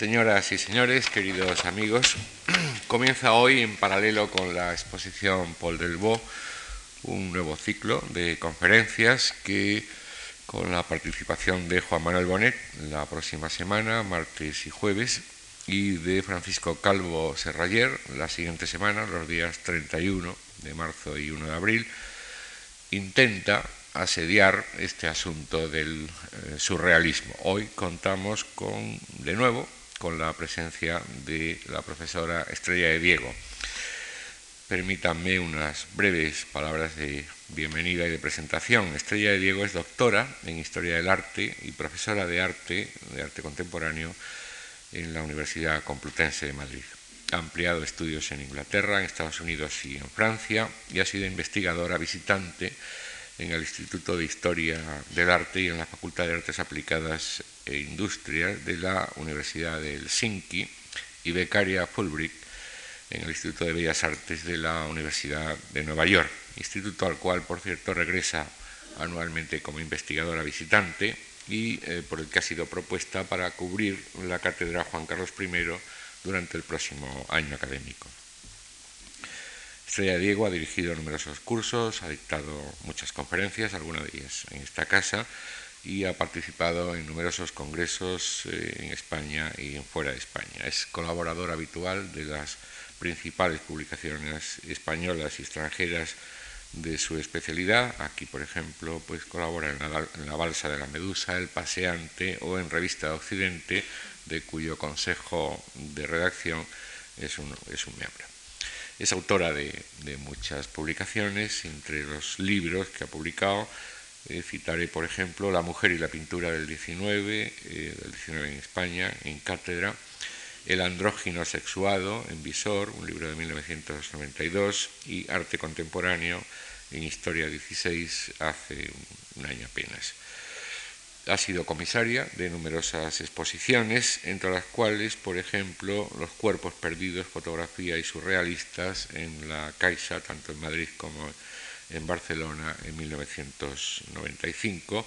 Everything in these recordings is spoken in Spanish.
Señoras y señores, queridos amigos, comienza hoy, en paralelo con la exposición Paul Delvaux, un nuevo ciclo de conferencias que, con la participación de Juan Manuel Bonet la próxima semana, martes y jueves, y de Francisco Calvo Serrayer la siguiente semana, los días 31 de marzo y 1 de abril, intenta asediar este asunto del eh, surrealismo. Hoy contamos con, de nuevo, con la presencia de la profesora Estrella de Diego. Permítanme unas breves palabras de bienvenida y de presentación. Estrella de Diego es doctora en Historia del Arte y profesora de arte, de arte contemporáneo, en la Universidad Complutense de Madrid. Ha ampliado estudios en Inglaterra, en Estados Unidos y en Francia y ha sido investigadora visitante en el Instituto de Historia del Arte y en la Facultad de Artes Aplicadas e Industrias de la Universidad de Helsinki y becaria Fulbright en el Instituto de Bellas Artes de la Universidad de Nueva York, instituto al cual, por cierto, regresa anualmente como investigadora visitante y eh, por el que ha sido propuesta para cubrir la cátedra Juan Carlos I durante el próximo año académico. Estrella Diego ha dirigido numerosos cursos, ha dictado muchas conferencias, algunas de ellas en esta casa, y ha participado en numerosos congresos eh, en España y fuera de España. Es colaborador habitual de las principales publicaciones españolas y extranjeras de su especialidad. Aquí, por ejemplo, pues colabora en la, en la, Balsa de la Medusa, El Paseante o en Revista de Occidente, de cuyo consejo de redacción es un, es un miembro. Es autora de, de, muchas publicaciones, entre los libros que ha publicado. Eh, citaré, por ejemplo, La mujer y la pintura del 19, eh, del 19 en España, en cátedra. El andrógino sexuado, en Visor, un libro de 1992, y Arte contemporáneo, en Historia 16, hace un año apenas. Ha sido comisaria de numerosas exposiciones, entre las cuales, por ejemplo, Los cuerpos perdidos, fotografía y surrealistas en la Caixa, tanto en Madrid como en Barcelona en 1995.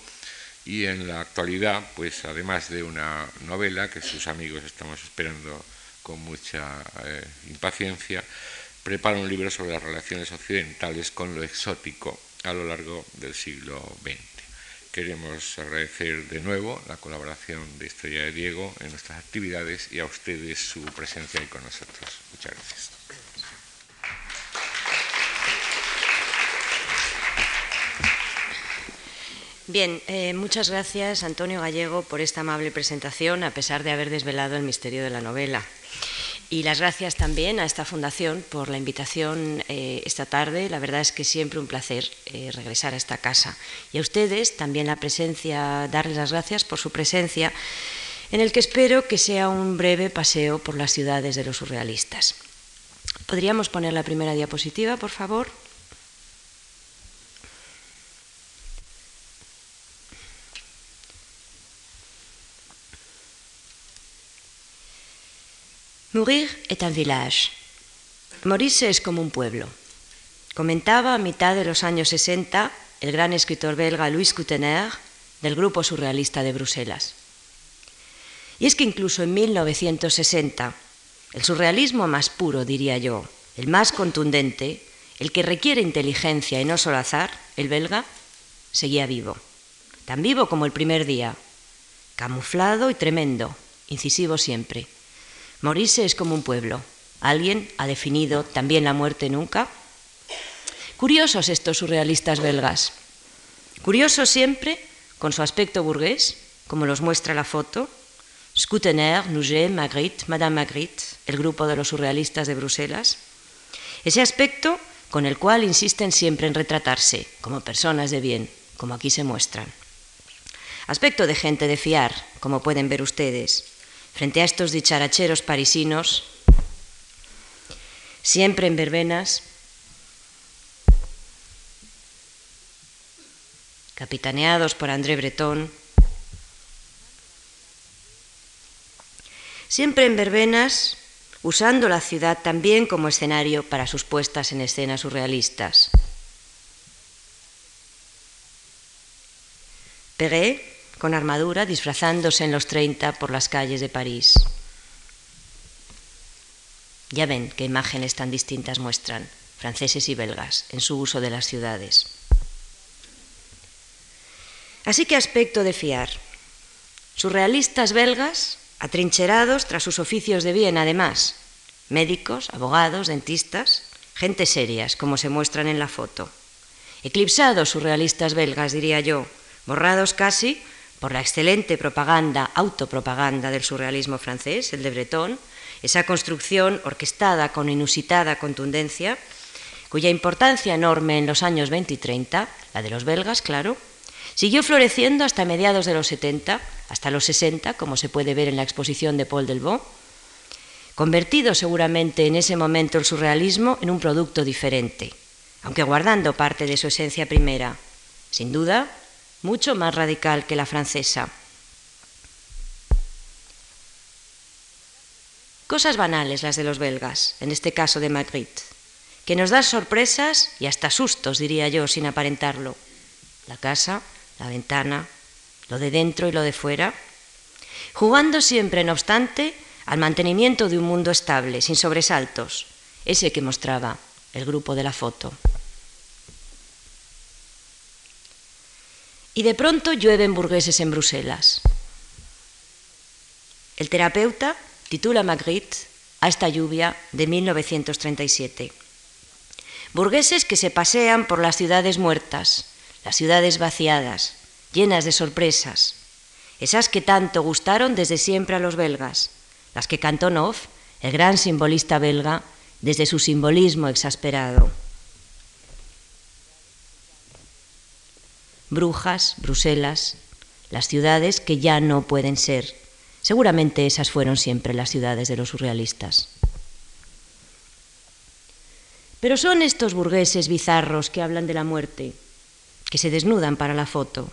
Y en la actualidad, pues además de una novela que sus amigos estamos esperando con mucha eh, impaciencia, prepara un libro sobre las relaciones occidentales con lo exótico a lo largo del siglo XX. Queremos agradecer de nuevo la colaboración de Estrella de Diego en nuestras actividades y a ustedes su presencia ahí con nosotros. Muchas gracias. Bien, eh, muchas gracias Antonio Gallego por esta amable presentación, a pesar de haber desvelado el misterio de la novela. Y las gracias también a esta fundación por la invitación eh, esta tarde. La verdad es que siempre un placer eh, regresar a esta casa. Y a ustedes también la presencia, darles las gracias por su presencia, en el que espero que sea un breve paseo por las ciudades de los surrealistas. ¿Podríamos poner la primera diapositiva, por favor? Mourir est un village. Morirse es como un pueblo. Comentaba a mitad de los años 60 el gran escritor belga Louis Coutener del grupo surrealista de Bruselas. Y es que incluso en 1960, el surrealismo más puro, diría yo, el más contundente, el que requiere inteligencia y no solo azar, el belga, seguía vivo. Tan vivo como el primer día, camuflado y tremendo, incisivo siempre Morirse es como un pueblo. ¿Alguien ha definido también la muerte nunca? Curiosos estos surrealistas belgas. Curiosos siempre con su aspecto burgués, como los muestra la foto. Scutener, Nouget, Magritte, Madame Magritte, el grupo de los surrealistas de Bruselas. Ese aspecto con el cual insisten siempre en retratarse, como personas de bien, como aquí se muestran. Aspecto de gente de fiar, como pueden ver ustedes, frente a estos dicharacheros parisinos, siempre en verbenas, capitaneados por André Breton, siempre en verbenas, usando la ciudad también como escenario para sus puestas en escena surrealistas. Perret, con armadura, disfrazándose en los 30 por las calles de París. Ya ven qué imágenes tan distintas muestran, franceses y belgas, en su uso de las ciudades. Así que aspecto de fiar. Surrealistas belgas, atrincherados tras sus oficios de bien, además, médicos, abogados, dentistas, gente serias, como se muestran en la foto. Eclipsados surrealistas belgas, diría yo, borrados casi por la excelente propaganda, autopropaganda del surrealismo francés, el de Breton, esa construcción orquestada con inusitada contundencia, cuya importancia enorme en los años 20 y 30, la de los belgas, claro, siguió floreciendo hasta mediados de los 70, hasta los 60, como se puede ver en la exposición de Paul Delvaux, convertido seguramente en ese momento el surrealismo en un producto diferente, aunque guardando parte de su esencia primera, sin duda, mucho más radical que la francesa. Cosas banales las de los belgas, en este caso de Magritte, que nos dan sorpresas y hasta sustos, diría yo, sin aparentarlo. La casa, la ventana, lo de dentro y lo de fuera, jugando siempre, no obstante, al mantenimiento de un mundo estable, sin sobresaltos, ese que mostraba el grupo de la foto. Y de pronto llueven burgueses en Bruselas. El terapeuta titula Magritte a esta lluvia de 1937. Burgueses que se pasean por las ciudades muertas, las ciudades vaciadas, llenas de sorpresas, esas que tanto gustaron desde siempre a los belgas, las que cantó Noff, el gran simbolista belga, desde su simbolismo exasperado. Brujas, Bruselas, las ciudades que ya no pueden ser. Seguramente esas fueron siempre las ciudades de los surrealistas. Pero son estos burgueses bizarros que hablan de la muerte, que se desnudan para la foto.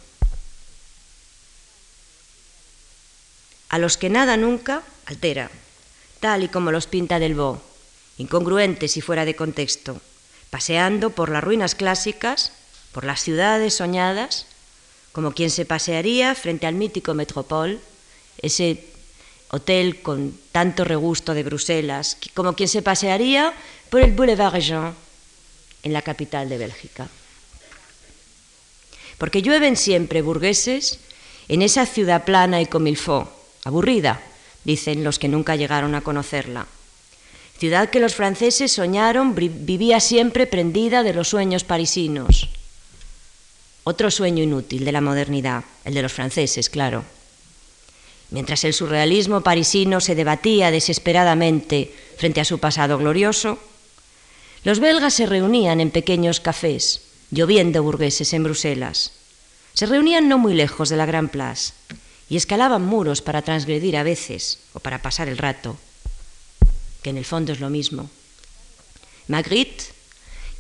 A los que nada nunca altera, tal y como los pinta Delvaux, incongruentes y fuera de contexto, paseando por las ruinas clásicas por las ciudades soñadas, como quien se pasearía frente al mítico Metropole, ese hotel con tanto regusto de Bruselas, como quien se pasearía por el Boulevard Jean, en la capital de Bélgica. Porque llueven siempre burgueses en esa ciudad plana y comilfó, aburrida, dicen los que nunca llegaron a conocerla. Ciudad que los franceses soñaron vivía siempre prendida de los sueños parisinos otro sueño inútil de la modernidad, el de los franceses, claro. Mientras el surrealismo parisino se debatía desesperadamente frente a su pasado glorioso, los belgas se reunían en pequeños cafés, lloviendo burgueses en Bruselas. Se reunían no muy lejos de la Gran Place y escalaban muros para transgredir a veces o para pasar el rato, que en el fondo es lo mismo. Magritte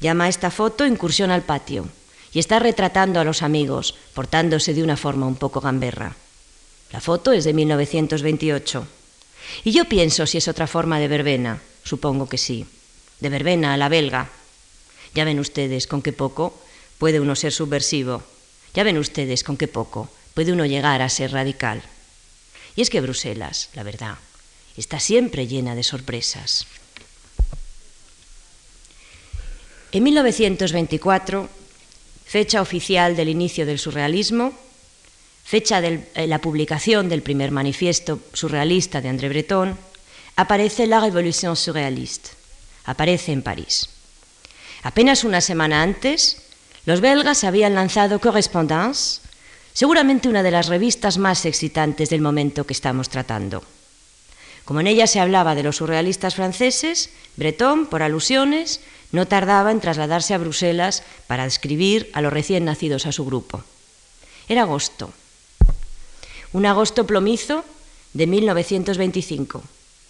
llama a esta foto incursión al patio y está retratando a los amigos, portándose de una forma un poco gamberra. La foto es de 1928. Y yo pienso si es otra forma de verbena. Supongo que sí. De verbena a la belga. Ya ven ustedes con qué poco puede uno ser subversivo. Ya ven ustedes con qué poco puede uno llegar a ser radical. Y es que Bruselas, la verdad, está siempre llena de sorpresas. En 1924 fecha oficial del inicio del surrealismo, fecha de eh, la publicación del primer manifiesto surrealista de André Breton, aparece la Revolución surrealiste, aparece en París. Apenas una semana antes, los belgas habían lanzado Correspondance, seguramente una de las revistas más excitantes del momento que estamos tratando. Como en ella se hablaba de los surrealistas franceses, Breton, por alusiones, no tardaba en trasladarse a Bruselas para describir a los recién nacidos a su grupo. Era agosto, un agosto plomizo de 1925.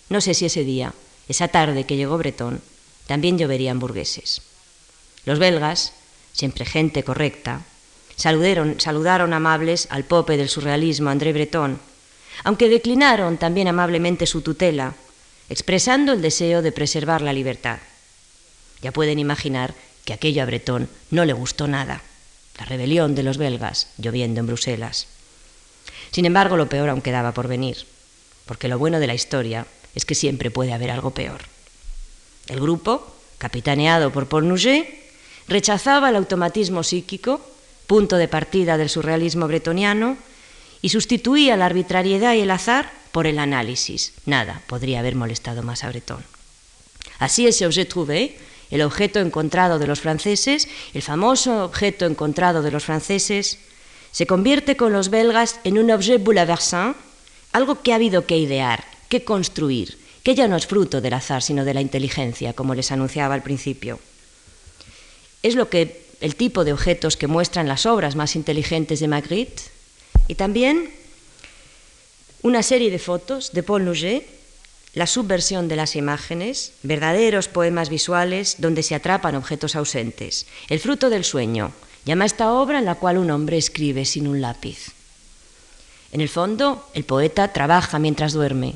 No sé si ese día, esa tarde que llegó Bretón, también lloverían burgueses. Los belgas, siempre gente correcta, saludaron, saludaron amables al pope del surrealismo André Breton, aunque declinaron también amablemente su tutela, expresando el deseo de preservar la libertad. Ya pueden imaginar que aquello a Bretón no le gustó nada, la rebelión de los belgas lloviendo en Bruselas. Sin embargo, lo peor aún quedaba por venir, porque lo bueno de la historia es que siempre puede haber algo peor. El grupo, capitaneado por Paul Nouget, rechazaba el automatismo psíquico, punto de partida del surrealismo bretoniano, y sustituía la arbitrariedad y el azar por el análisis. Nada podría haber molestado más a Breton. Así ese objet trouvé, el objeto encontrado de los franceses, el famoso objeto encontrado de los franceses, se convierte con los belgas en un objet bouleversant, algo que ha habido que idear, que construir, que ya no es fruto del azar, sino de la inteligencia, como les anunciaba al principio. Es lo que el tipo de objetos que muestran las obras más inteligentes de Magritte y también una serie de fotos de Paul Nouget, la subversión de las imágenes, verdaderos poemas visuales donde se atrapan objetos ausentes, el fruto del sueño, llama esta obra en la cual un hombre escribe sin un lápiz. En el fondo, el poeta trabaja mientras duerme,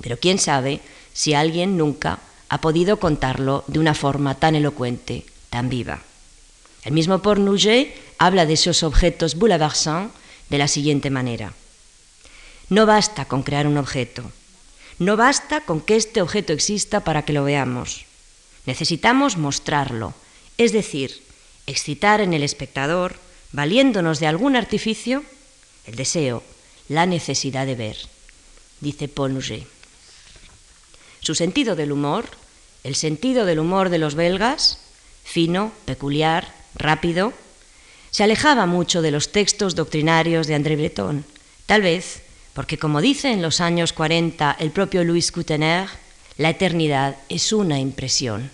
pero quién sabe si alguien nunca ha podido contarlo de una forma tan elocuente, tan viva. El mismo Pornouget habla de esos objetos bouleversants de la siguiente manera. No basta con crear un objeto, no basta con que este objeto exista para que lo veamos. Necesitamos mostrarlo, es decir, excitar en el espectador, valiéndonos de algún artificio, el deseo, la necesidad de ver, dice Paul. Su sentido del humor, el sentido del humor de los belgas, fino, peculiar, rápido, se alejaba mucho de los textos doctrinarios de André Breton, tal vez porque, como dice en los años 40 el propio Louis Coutener, la eternidad es una impresión.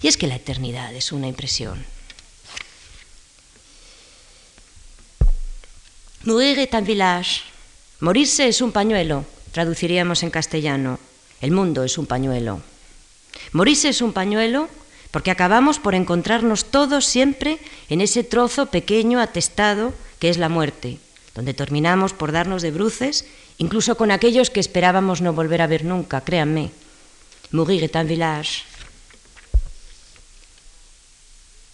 Y es que la eternidad es una impresión. Mourir est un village. Morirse es un pañuelo, traduciríamos en castellano. El mundo es un pañuelo. Morirse es un pañuelo porque acabamos por encontrarnos todos siempre en ese trozo pequeño atestado que es la muerte, donde terminamos por darnos de bruces, incluso con aquellos que esperábamos no volver a ver nunca, créanme. Mourir est un village.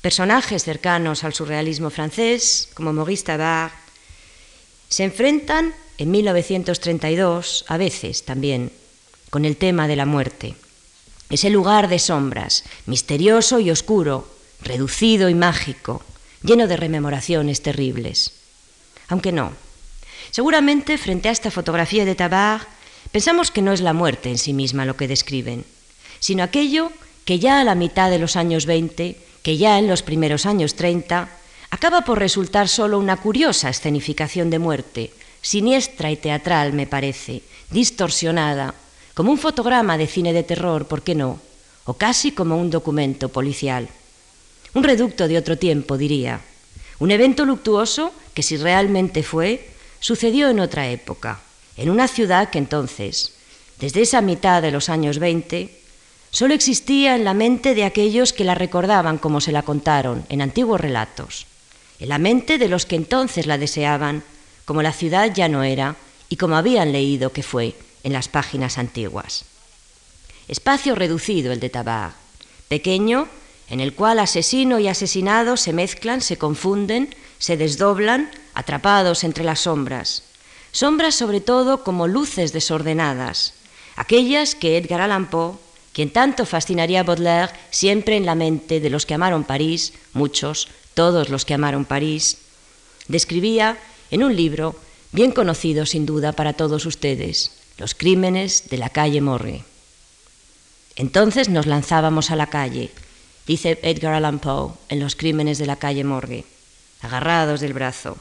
Personajes cercanos al surrealismo francés, como Maurice Tabar, se enfrentan en 1932, a veces también, con el tema de la muerte. Ese lugar de sombras, misterioso y oscuro, reducido y mágico, lleno de rememoraciones terribles. Aunque no. Seguramente frente a esta fotografía de Tabar pensamos que no es la muerte en sí misma lo que describen, sino aquello que ya a la mitad de los años 20, que ya en los primeros años 30, acaba por resultar solo una curiosa escenificación de muerte, siniestra y teatral, me parece, distorsionada, como un fotograma de cine de terror, ¿por qué no? O casi como un documento policial. Un reducto de otro tiempo, diría. Un evento luctuoso que si realmente fue, sucedió en otra época, en una ciudad que entonces, desde esa mitad de los años 20, solo existía en la mente de aquellos que la recordaban como se la contaron en antiguos relatos, en la mente de los que entonces la deseaban, como la ciudad ya no era y como habían leído que fue en las páginas antiguas. Espacio reducido el de Tabar, pequeño, en el cual asesino y asesinado se mezclan, se confunden, se desdoblan, atrapados entre las sombras. Sombras sobre todo como luces desordenadas, aquellas que Edgar Allan Poe, quien tanto fascinaría a Baudelaire, siempre en la mente de los que amaron París, muchos, todos los que amaron París, describía en un libro bien conocido sin duda para todos ustedes, Los crímenes de la calle Morgue. Entonces nos lanzábamos a la calle, dice Edgar Allan Poe en Los crímenes de la calle Morgue, agarrados del brazo,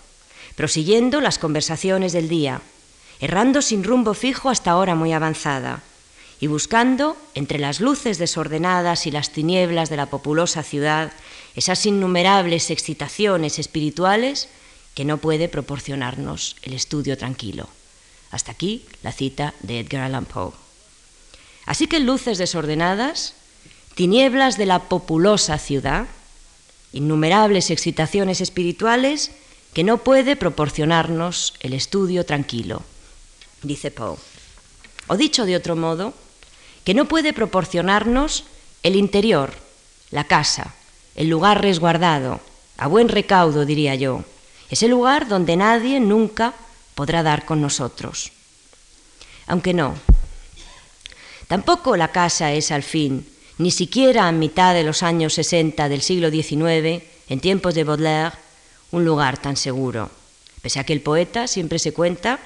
prosiguiendo las conversaciones del día, errando sin rumbo fijo hasta hora muy avanzada, y buscando, entre las luces desordenadas y las tinieblas de la populosa ciudad, esas innumerables excitaciones espirituales que no puede proporcionarnos el estudio tranquilo. Hasta aquí la cita de Edgar Allan Poe. Así que luces desordenadas, tinieblas de la populosa ciudad, innumerables excitaciones espirituales que no puede proporcionarnos el estudio tranquilo, dice Poe. O dicho de otro modo, que no puede proporcionarnos el interior, la casa, el lugar resguardado, a buen recaudo, diría yo, ese lugar donde nadie nunca podrá dar con nosotros. Aunque no, tampoco la casa es al fin ni siquiera a mitad de los años 60 del siglo XIX, en tiempos de Baudelaire, un lugar tan seguro. Pese a que el poeta siempre se cuenta,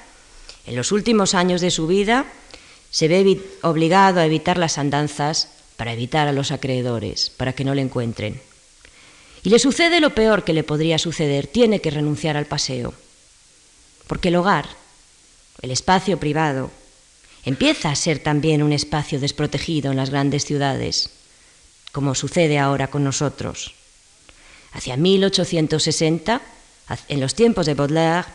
en los últimos años de su vida se ve obligado a evitar las andanzas para evitar a los acreedores, para que no le encuentren. Y le sucede lo peor que le podría suceder, tiene que renunciar al paseo, porque el hogar, el espacio privado, empieza a ser también un espacio desprotegido en las grandes ciudades, como sucede ahora con nosotros. Hacia 1860, en los tiempos de Baudelaire,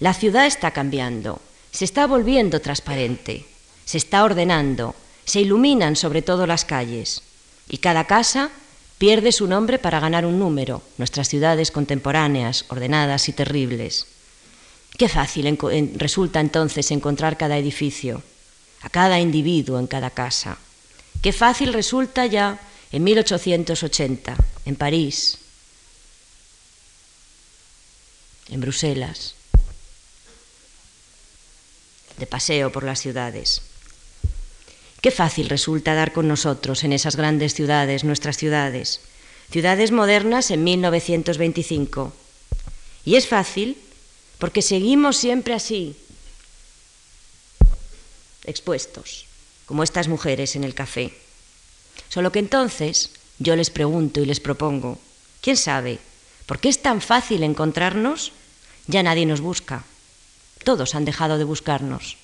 la ciudad está cambiando, se está volviendo transparente, se está ordenando, se iluminan sobre todo las calles y cada casa pierde su nombre para ganar un número, nuestras ciudades contemporáneas, ordenadas y terribles. Qué fácil resulta entonces encontrar cada edificio a cada individuo en cada casa. Qué fácil resulta ya en 1880, en París, en Bruselas, de paseo por las ciudades. Qué fácil resulta dar con nosotros en esas grandes ciudades, nuestras ciudades, ciudades modernas en 1925. Y es fácil porque seguimos siempre así, expuestos, como estas mujeres en el café. Solo que entonces yo les pregunto y les propongo, ¿quién sabe? ¿Por qué es tan fácil encontrarnos? Ya nadie nos busca. Todos han dejado de buscarnos.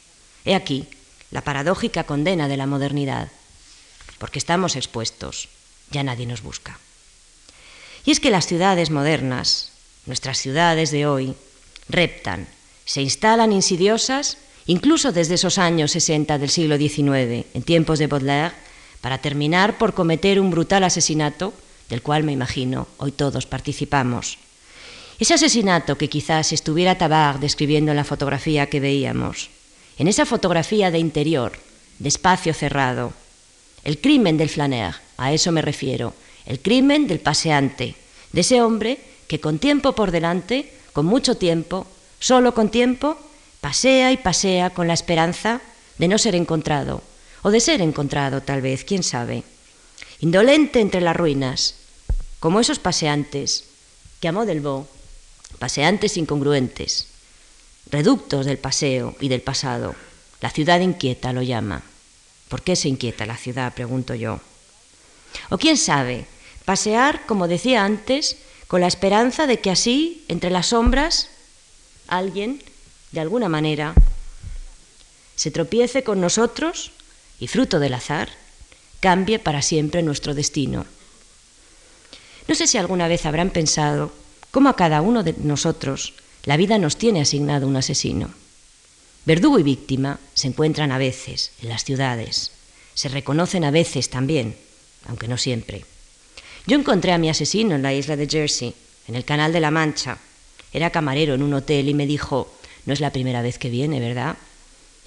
He aquí la paradójica condena de la modernidad. Porque estamos expuestos, ya nadie nos busca. Y es que las ciudades modernas, nuestras ciudades de hoy, reptan, se instalan insidiosas incluso desde esos años 60 del siglo XIX, en tiempos de Baudelaire, para terminar por cometer un brutal asesinato del cual me imagino hoy todos participamos. Ese asesinato que quizás estuviera Tabar describiendo en la fotografía que veíamos, en esa fotografía de interior, de espacio cerrado, el crimen del flaner, a eso me refiero, el crimen del paseante, de ese hombre que con tiempo por delante, con mucho tiempo, solo con tiempo, Pasea y pasea con la esperanza de no ser encontrado, o de ser encontrado tal vez, quién sabe. Indolente entre las ruinas, como esos paseantes que amó del Bo, paseantes incongruentes, reductos del paseo y del pasado. La ciudad inquieta lo llama. ¿Por qué se inquieta la ciudad? pregunto yo. O quién sabe, pasear, como decía antes, con la esperanza de que así, entre las sombras, alguien de alguna manera, se tropiece con nosotros y, fruto del azar, cambie para siempre nuestro destino. No sé si alguna vez habrán pensado cómo a cada uno de nosotros la vida nos tiene asignado un asesino. Verdugo y víctima se encuentran a veces en las ciudades, se reconocen a veces también, aunque no siempre. Yo encontré a mi asesino en la isla de Jersey, en el Canal de la Mancha. Era camarero en un hotel y me dijo, no es la primera vez que viene, ¿verdad?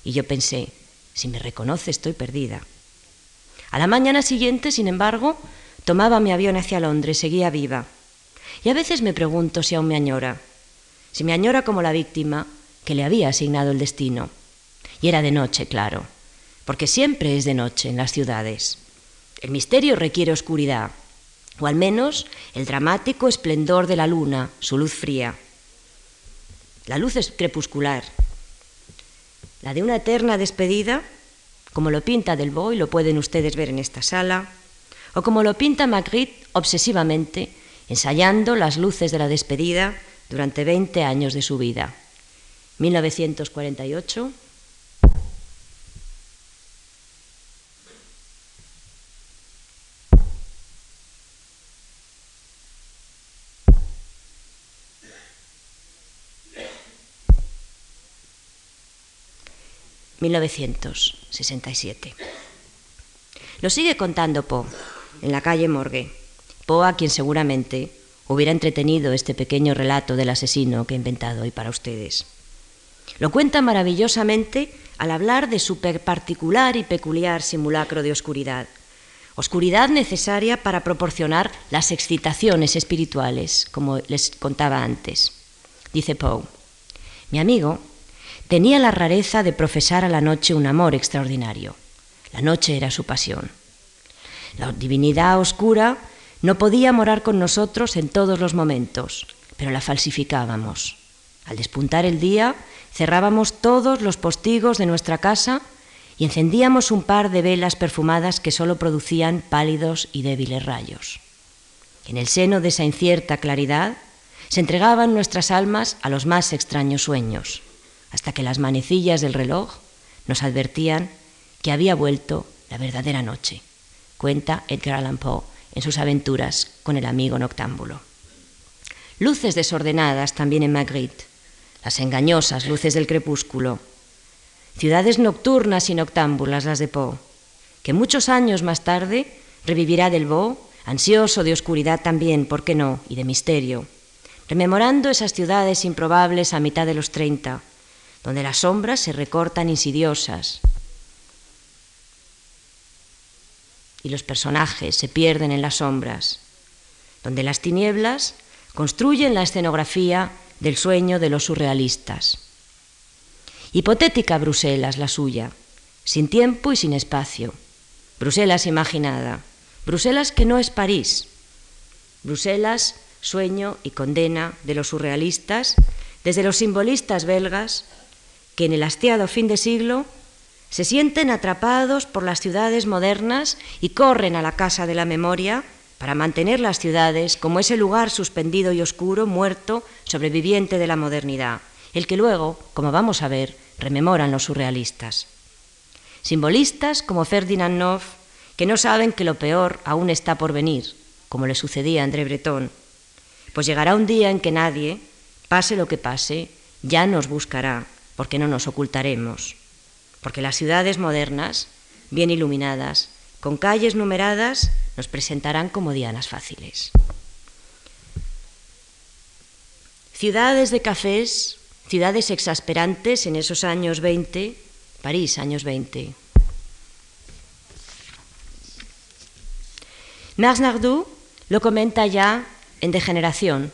Y yo pensé, si me reconoce estoy perdida. A la mañana siguiente, sin embargo, tomaba mi avión hacia Londres, seguía viva. Y a veces me pregunto si aún me añora, si me añora como la víctima que le había asignado el destino. Y era de noche, claro, porque siempre es de noche en las ciudades. El misterio requiere oscuridad, o al menos el dramático esplendor de la luna, su luz fría. La luz es crepuscular, la de una eterna despedida, como lo pinta Del Boy, lo pueden ustedes ver en esta sala, o como lo pinta Magritte obsesivamente, ensayando las luces de la despedida durante 20 años de su vida. 1948 1967. Lo sigue contando Poe en la calle Morgue, Poe a quien seguramente hubiera entretenido este pequeño relato del asesino que he inventado hoy para ustedes. Lo cuenta maravillosamente al hablar de su particular y peculiar simulacro de oscuridad, oscuridad necesaria para proporcionar las excitaciones espirituales, como les contaba antes. Dice Poe, mi amigo Tenía la rareza de profesar a la noche un amor extraordinario. La noche era su pasión. La divinidad oscura no podía morar con nosotros en todos los momentos, pero la falsificábamos. Al despuntar el día, cerrábamos todos los postigos de nuestra casa y encendíamos un par de velas perfumadas que solo producían pálidos y débiles rayos. En el seno de esa incierta claridad se entregaban nuestras almas a los más extraños sueños, hasta que las manecillas del reloj nos advertían que había vuelto la verdadera noche, cuenta Edgar Allan Poe en sus aventuras con el amigo noctámbulo. Luces desordenadas también en Magritte, las engañosas luces del crepúsculo, ciudades nocturnas y noctámbulas las de Poe, que muchos años más tarde revivirá del Bo, ansioso de oscuridad también, ¿por qué no?, y de misterio, rememorando esas ciudades improbables a mitad de los treinta, donde las sombras se recortan insidiosas y los personajes se pierden en las sombras, donde las tinieblas construyen la escenografía del sueño de los surrealistas. Hipotética Bruselas la suya, sin tiempo y sin espacio. Bruselas imaginada, Bruselas que no es París. Bruselas, sueño y condena de los surrealistas, desde los simbolistas belgas, que en el hastiado fin de siglo se sienten atrapados por las ciudades modernas y corren a la casa de la memoria para mantener las ciudades como ese lugar suspendido y oscuro, muerto, sobreviviente de la modernidad, el que luego, como vamos a ver, rememoran los surrealistas. Simbolistas como Ferdinand Noff, que no saben que lo peor aún está por venir, como le sucedía a André Breton, pues llegará un día en que nadie, pase lo que pase, ya nos buscará, porque no nos ocultaremos, porque las ciudades modernas, bien iluminadas, con calles numeradas, nos presentarán como dianas fáciles. Ciudades de cafés, ciudades exasperantes en esos años 20, París, años 20. Mars Nardou lo comenta ya en Degeneración,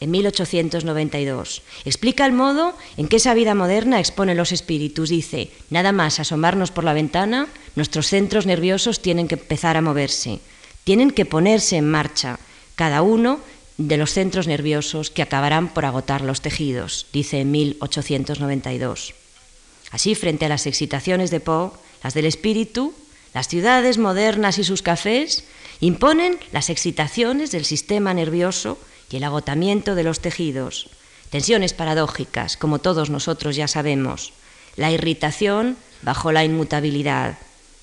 en 1892. Explica el modo en que esa vida moderna expone los espíritus. Dice, nada más asomarnos por la ventana, nuestros centros nerviosos tienen que empezar a moverse, tienen que ponerse en marcha, cada uno de los centros nerviosos que acabarán por agotar los tejidos, dice en 1892. Así, frente a las excitaciones de Poe, las del espíritu, las ciudades modernas y sus cafés imponen las excitaciones del sistema nervioso y el agotamiento de los tejidos, tensiones paradójicas, como todos nosotros ya sabemos, la irritación bajo la inmutabilidad,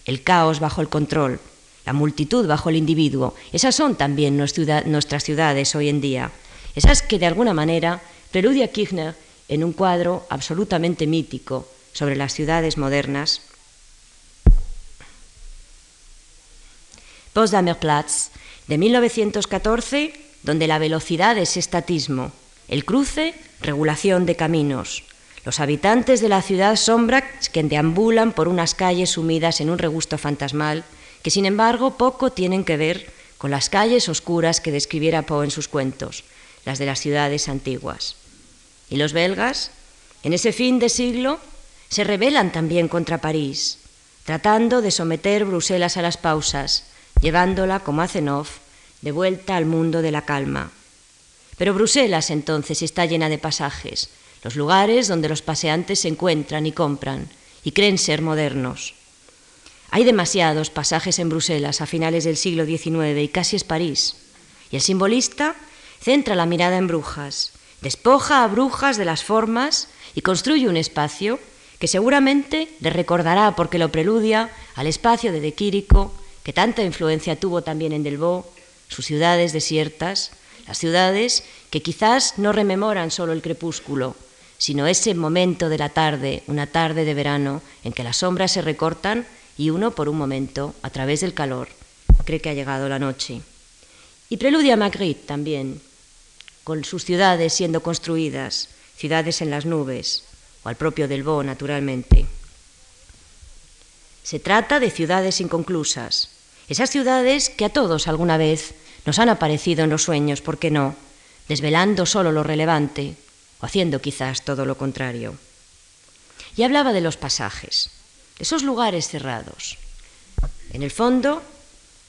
el caos bajo el control, la multitud bajo el individuo. Esas son también nuestras ciudades hoy en día. Esas que de alguna manera preludia Kirchner en un cuadro absolutamente mítico sobre las ciudades modernas. Potsdamer Platz, de 1914, donde la velocidad es estatismo, el cruce, regulación de caminos. Los habitantes de la ciudad sombra que deambulan por unas calles sumidas en un regusto fantasmal que sin embargo poco tienen que ver con las calles oscuras que describiera Poe en sus cuentos, las de las ciudades antiguas. Y los belgas, en ese fin de siglo, se rebelan también contra París, tratando de someter Bruselas a las pausas, llevándola, como hace Noff, de vuelta al mundo de la calma. Pero Bruselas entonces está llena de pasajes, los lugares donde los paseantes se encuentran y compran, y creen ser modernos. Hay demasiados pasajes en Bruselas a finales del siglo XIX y casi es París. Y el simbolista centra la mirada en brujas, despoja a brujas de las formas y construye un espacio que seguramente le recordará, porque lo preludia, al espacio de De Quirico, que tanta influencia tuvo también en Delvaux, sus ciudades desiertas, las ciudades que quizás no rememoran solo el crepúsculo, sino ese momento de la tarde, una tarde de verano, en que las sombras se recortan y uno por un momento, a través del calor, cree que ha llegado la noche. Y preludia a Magritte también, con sus ciudades siendo construidas, ciudades en las nubes, o al propio Delvaux, naturalmente. Se trata de ciudades inconclusas, esas ciudades que a todos alguna vez nos han aparecido en los sueños, ¿por qué no? Desvelando solo lo relevante, o haciendo quizás todo lo contrario. Y hablaba de los pasajes esos lugares cerrados. En el fondo,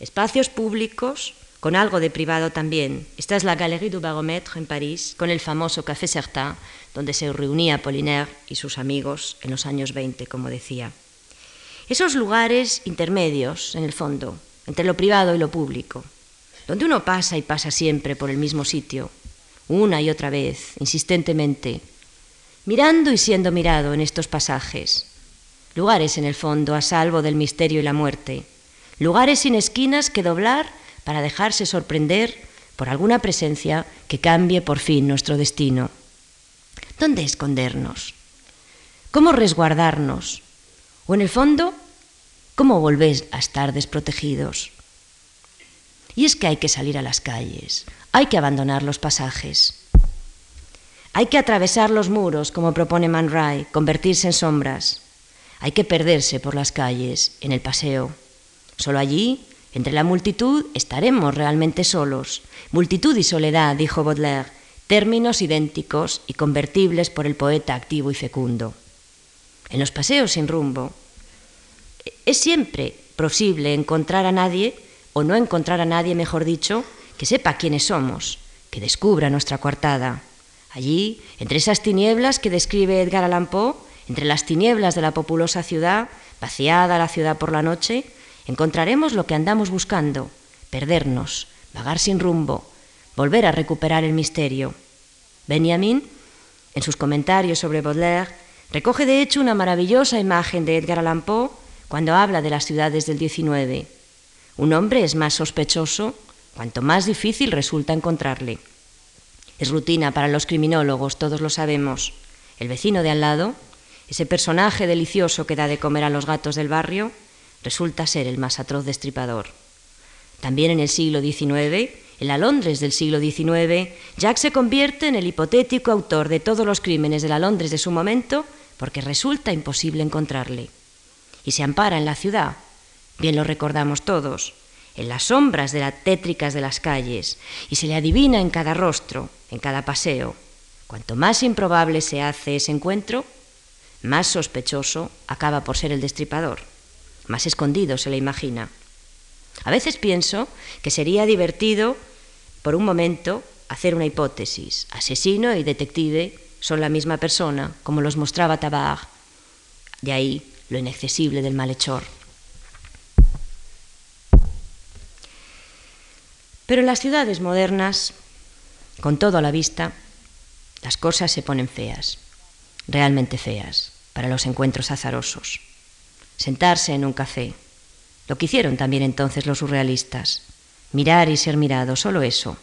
espacios públicos con algo de privado también. Esta es la Galerie du Baromètre en París, con el famoso Café Certain, donde se reunía Apollinaire y sus amigos en los años 20, como decía. Esos lugares intermedios, en el fondo, entre lo privado y lo público, donde uno pasa y pasa siempre por el mismo sitio, una y otra vez, insistentemente, mirando y siendo mirado en estos pasajes, lugares en el fondo a salvo del misterio y la muerte, lugares sin esquinas que doblar para dejarse sorprender por alguna presencia que cambie por fin nuestro destino. ¿Dónde escondernos? ¿Cómo resguardarnos? O en el fondo, ¿cómo volver a estar desprotegidos? Y es que hay que salir a las calles, hay que abandonar los pasajes. Hay que atravesar los muros, como propone Man Ray, convertirse en sombras. Hay que perderse por las calles, en el paseo. Solo allí, entre la multitud, estaremos realmente solos. Multitud y soledad, dijo Baudelaire, términos idénticos y convertibles por el poeta activo y fecundo. En los paseos sin rumbo, es siempre posible encontrar a nadie, o no encontrar a nadie, mejor dicho, que sepa quiénes somos, que descubra nuestra coartada. Allí, entre esas tinieblas que describe Edgar Allan Poe, entre las tinieblas de la populosa ciudad, vaciada la ciudad por la noche, encontraremos lo que andamos buscando, perdernos, vagar sin rumbo, volver a recuperar el misterio. Benjamin, en sus comentarios sobre Baudelaire, recoge de hecho una maravillosa imagen de Edgar Allan Poe cuando habla de las ciudades del XIX. Un hombre es más sospechoso cuanto más difícil resulta encontrarle. Es rutina para los criminólogos, todos lo sabemos. El vecino de al lado, ese personaje delicioso que da de comer a los gatos del barrio, resulta ser el más atroz destripador. También en el siglo XIX, en la Londres del siglo XIX, Jack se convierte en el hipotético autor de todos los crímenes de la Londres de su momento porque resulta imposible encontrarle. Y se ampara en la ciudad, bien lo recordamos todos, en las sombras de las tétricas de las calles, y se le adivina en cada rostro, en cada paseo. Cuanto más improbable se hace ese encuentro, más sospechoso acaba por ser el destripador, más escondido se le imagina. A veces pienso que sería divertido, por un momento, hacer una hipótesis. Asesino y detective son la misma persona, como los mostraba Tabar. De ahí lo inaccesible del malhechor. Pero en las ciudades modernas, con todo a la vista, las cosas se ponen feas, realmente feas, para los encuentros azarosos. Sentarse en un café, lo que hicieron también entonces los surrealistas, mirar y ser mirado, solo eso.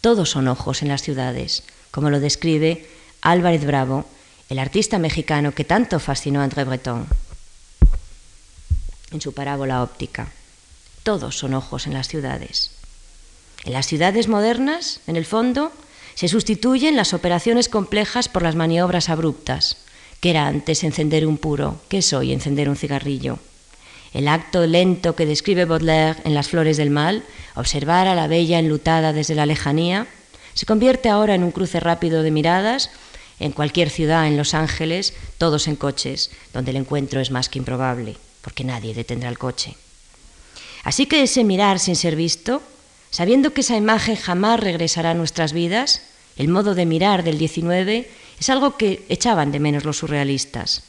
Todos son ojos en las ciudades, como lo describe Álvarez Bravo, el artista mexicano que tanto fascinó a André Breton en su parábola óptica. Todos son ojos en las ciudades. En las ciudades modernas, en el fondo, se sustituyen las operaciones complejas por las maniobras abruptas, que era antes encender un puro, que es hoy encender un cigarrillo. El acto lento que describe Baudelaire en Las Flores del Mal, observar a la bella enlutada desde la lejanía, se convierte ahora en un cruce rápido de miradas en cualquier ciudad, en Los Ángeles, todos en coches, donde el encuentro es más que improbable, porque nadie detendrá el coche. Así que ese mirar sin ser visto sabiendo que esa imagen jamás regresará a nuestras vidas, el modo de mirar del 19 es algo que echaban de menos los surrealistas,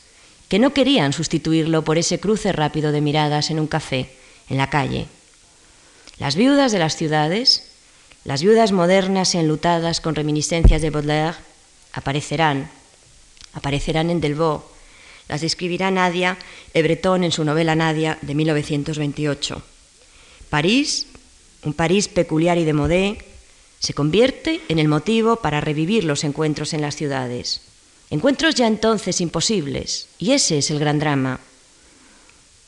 que no querían sustituirlo por ese cruce rápido de miradas en un café, en la calle. Las viudas de las ciudades, las viudas modernas enlutadas con reminiscencias de Baudelaire, aparecerán, aparecerán en Delvaux, las describirá Nadia Ebreton en su novela Nadia de 1928. París un París peculiar y de modé, se convierte en el motivo para revivir los encuentros en las ciudades. Encuentros ya entonces imposibles, y ese es el gran drama,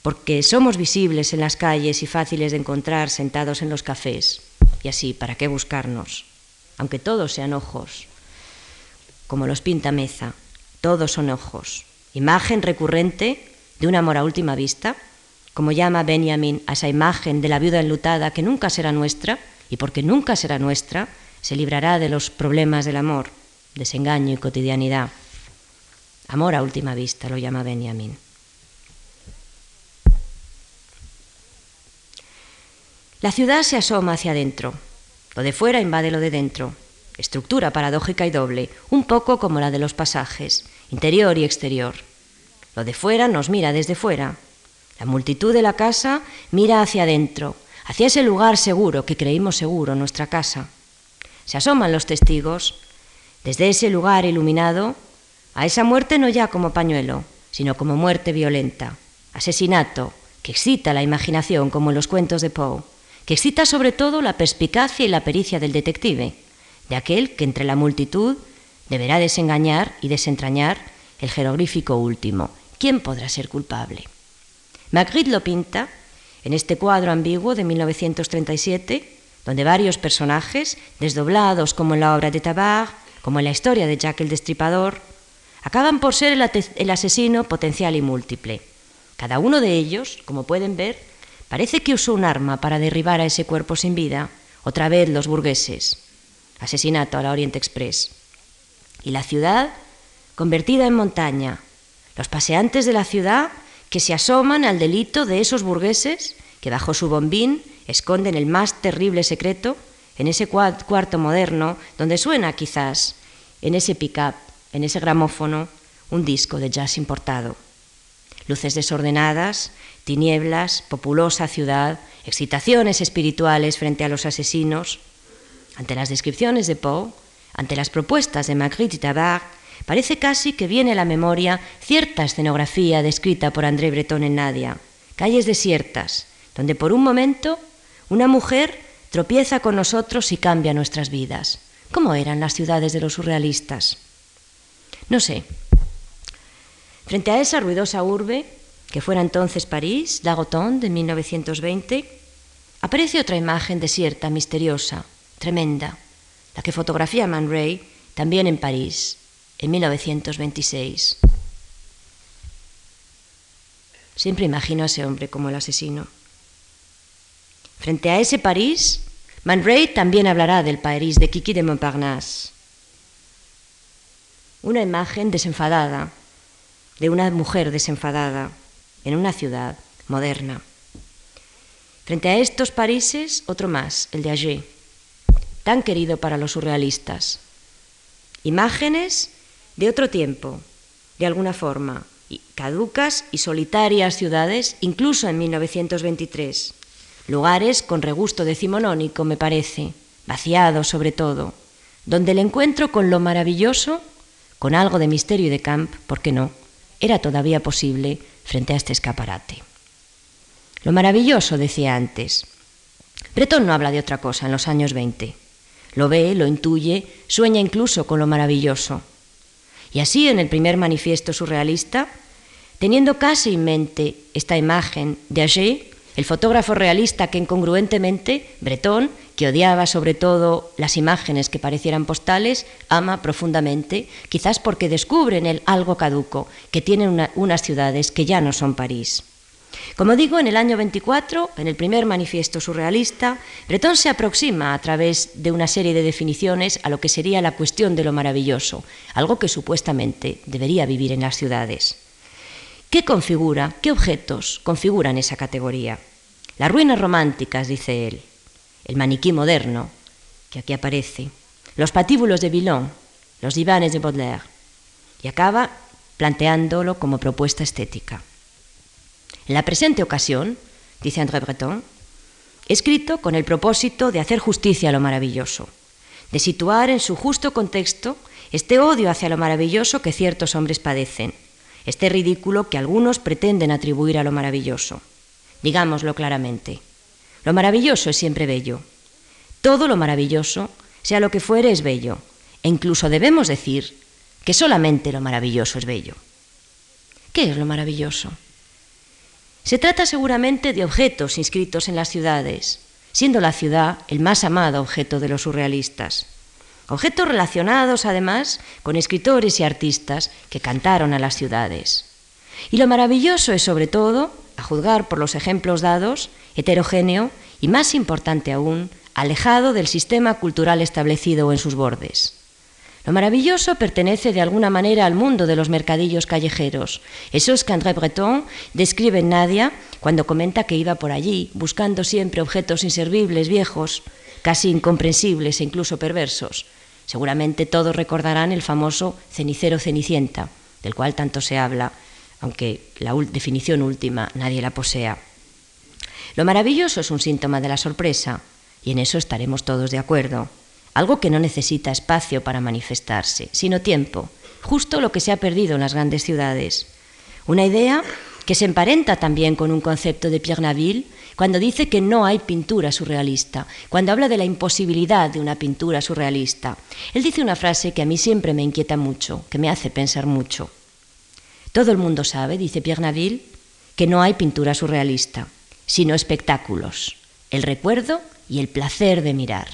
porque somos visibles en las calles y fáciles de encontrar sentados en los cafés, y así, ¿para qué buscarnos? Aunque todos sean ojos, como los pinta Meza, todos son ojos, imagen recurrente de un amor a última vista, como llama Benjamin a esa imagen de la viuda enlutada que nunca será nuestra, y porque nunca será nuestra, se librará de los problemas del amor, desengaño y cotidianidad. Amor a última vista lo llama Benjamin. La ciudad se asoma hacia adentro. Lo de fuera invade lo de dentro. Estructura paradójica y doble, un poco como la de los pasajes, interior y exterior. Lo de fuera nos mira desde fuera. La multitud de la casa mira hacia adentro, hacia ese lugar seguro que creímos seguro, nuestra casa. Se asoman los testigos. Desde ese lugar iluminado, a esa muerte no ya como pañuelo, sino como muerte violenta, asesinato, que excita la imaginación como en los cuentos de Poe, que excita sobre todo la perspicacia y la pericia del detective, de aquel que entre la multitud deberá desengañar y desentrañar el jeroglífico último. ¿Quién podrá ser culpable? Magritte lo pinta en este cuadro ambiguo de 1937, donde varios personajes, desdoblados como en la obra de Tabar, como en la historia de Jack el Destripador, acaban por ser el, asesino potencial y múltiple. Cada uno de ellos, como pueden ver, parece que usó un arma para derribar a ese cuerpo sin vida, otra vez los burgueses. Asesinato a la Oriente Express. Y la ciudad convertida en montaña. Los paseantes de la ciudad que se asoman al delito de esos burgueses que bajo su bombín esconden el más terrible secreto en ese cuarto moderno donde suena quizás en ese pick-up, en ese gramófono, un disco de jazz importado. Luces desordenadas, tinieblas, populosa ciudad, excitaciones espirituales frente a los asesinos. Ante las descripciones de Poe, ante las propuestas de Magritte y Tabar, parece casi que viene a la memoria cierta escenografía descrita por André Breton en Nadia. Calles desiertas, donde por un momento una mujer tropieza con nosotros y cambia nuestras vidas. ¿Cómo eran las ciudades de los surrealistas? No sé. Frente a esa ruidosa urbe, que fuera entonces París, Dagoton, de 1920, aparece otra imagen desierta, misteriosa, tremenda, la que fotografía Man Ray también en París, en 1926. Siempre imagino a ese hombre como el asesino. Frente a ese París, Man Ray también hablará del París de Kiki de Montparnasse. Una imagen desenfadada, de una mujer desenfadada, en una ciudad moderna. Frente a estos Paríses, otro más, el de Agé, tan querido para los surrealistas. Imágenes de otro tiempo, de alguna forma, caducas y solitarias ciudades, incluso en 1923 lugares con regusto decimonónico, me parece, vaciados sobre todo, donde el encuentro con lo maravilloso, con algo de misterio y de camp, ¿por qué no?, era todavía posible frente a este escaparate. Lo maravilloso, decía antes. Breton no habla de otra cosa en los años 20. Lo ve, lo intuye, sueña incluso con lo maravilloso. Y así en el primer manifiesto surrealista, teniendo casi en mente esta imagen de Agé, el fotógrafo realista que incongruentemente, Bretón, que odiaba sobre todo las imágenes que parecieran postales, ama profundamente, quizás porque descubre en él algo caduco, que tienen unas ciudades que ya no son París. Como digo, en el año 24, en el primer manifiesto surrealista, Bretón se aproxima a través de una serie de definiciones a lo que sería la cuestión de lo maravilloso, algo que supuestamente debería vivir en las ciudades. ¿Qué configura, qué objetos configuran esa categoría? Las ruinas románticas, dice él, el maniquí moderno, que aquí aparece, los patíbulos de Villon, los divanes de Baudelaire, y acaba planteándolo como propuesta estética. En la presente ocasión, dice André Breton, escrito con el propósito de hacer justicia a lo maravilloso, de situar en su justo contexto este odio hacia lo maravilloso que ciertos hombres padecen, este ridículo que algunos pretenden atribuir a lo maravilloso. Digámoslo claramente. Lo maravilloso es siempre bello. Todo lo maravilloso, sea lo que fuere, es bello. E incluso debemos decir que solamente lo maravilloso es bello. ¿Qué es lo maravilloso? Se trata seguramente de objetos inscritos en las ciudades, siendo la ciudad el más amado objeto de los surrealistas. Objetos relacionados, además, con escritores y artistas que cantaron a las ciudades. Y lo maravilloso es, sobre todo, a juzgar por los ejemplos dados, heterogéneo y, más importante aún, alejado del sistema cultural establecido en sus bordes. Lo maravilloso pertenece de alguna manera al mundo de los mercadillos callejeros. Eso es que André Breton describe en Nadia cuando comenta que iba por allí, buscando siempre objetos inservibles, viejos, casi incomprensibles e incluso perversos. Seguramente todos recordarán el famoso cenicero cenicienta, del cual tanto se habla, aunque la definición última nadie la posea. Lo maravilloso es un síntoma de la sorpresa, y en eso estaremos todos de acuerdo algo que no necesita espacio para manifestarse, sino tiempo, justo lo que se ha perdido en las grandes ciudades. Una idea que se emparenta también con un concepto de Pierre Naville cuando dice que no hay pintura surrealista, cuando habla de la imposibilidad de una pintura surrealista. Él dice una frase que a mí siempre me inquieta mucho, que me hace pensar mucho. Todo el mundo sabe, dice Pierre Naville, que no hay pintura surrealista, sino espectáculos, el recuerdo y el placer de mirar.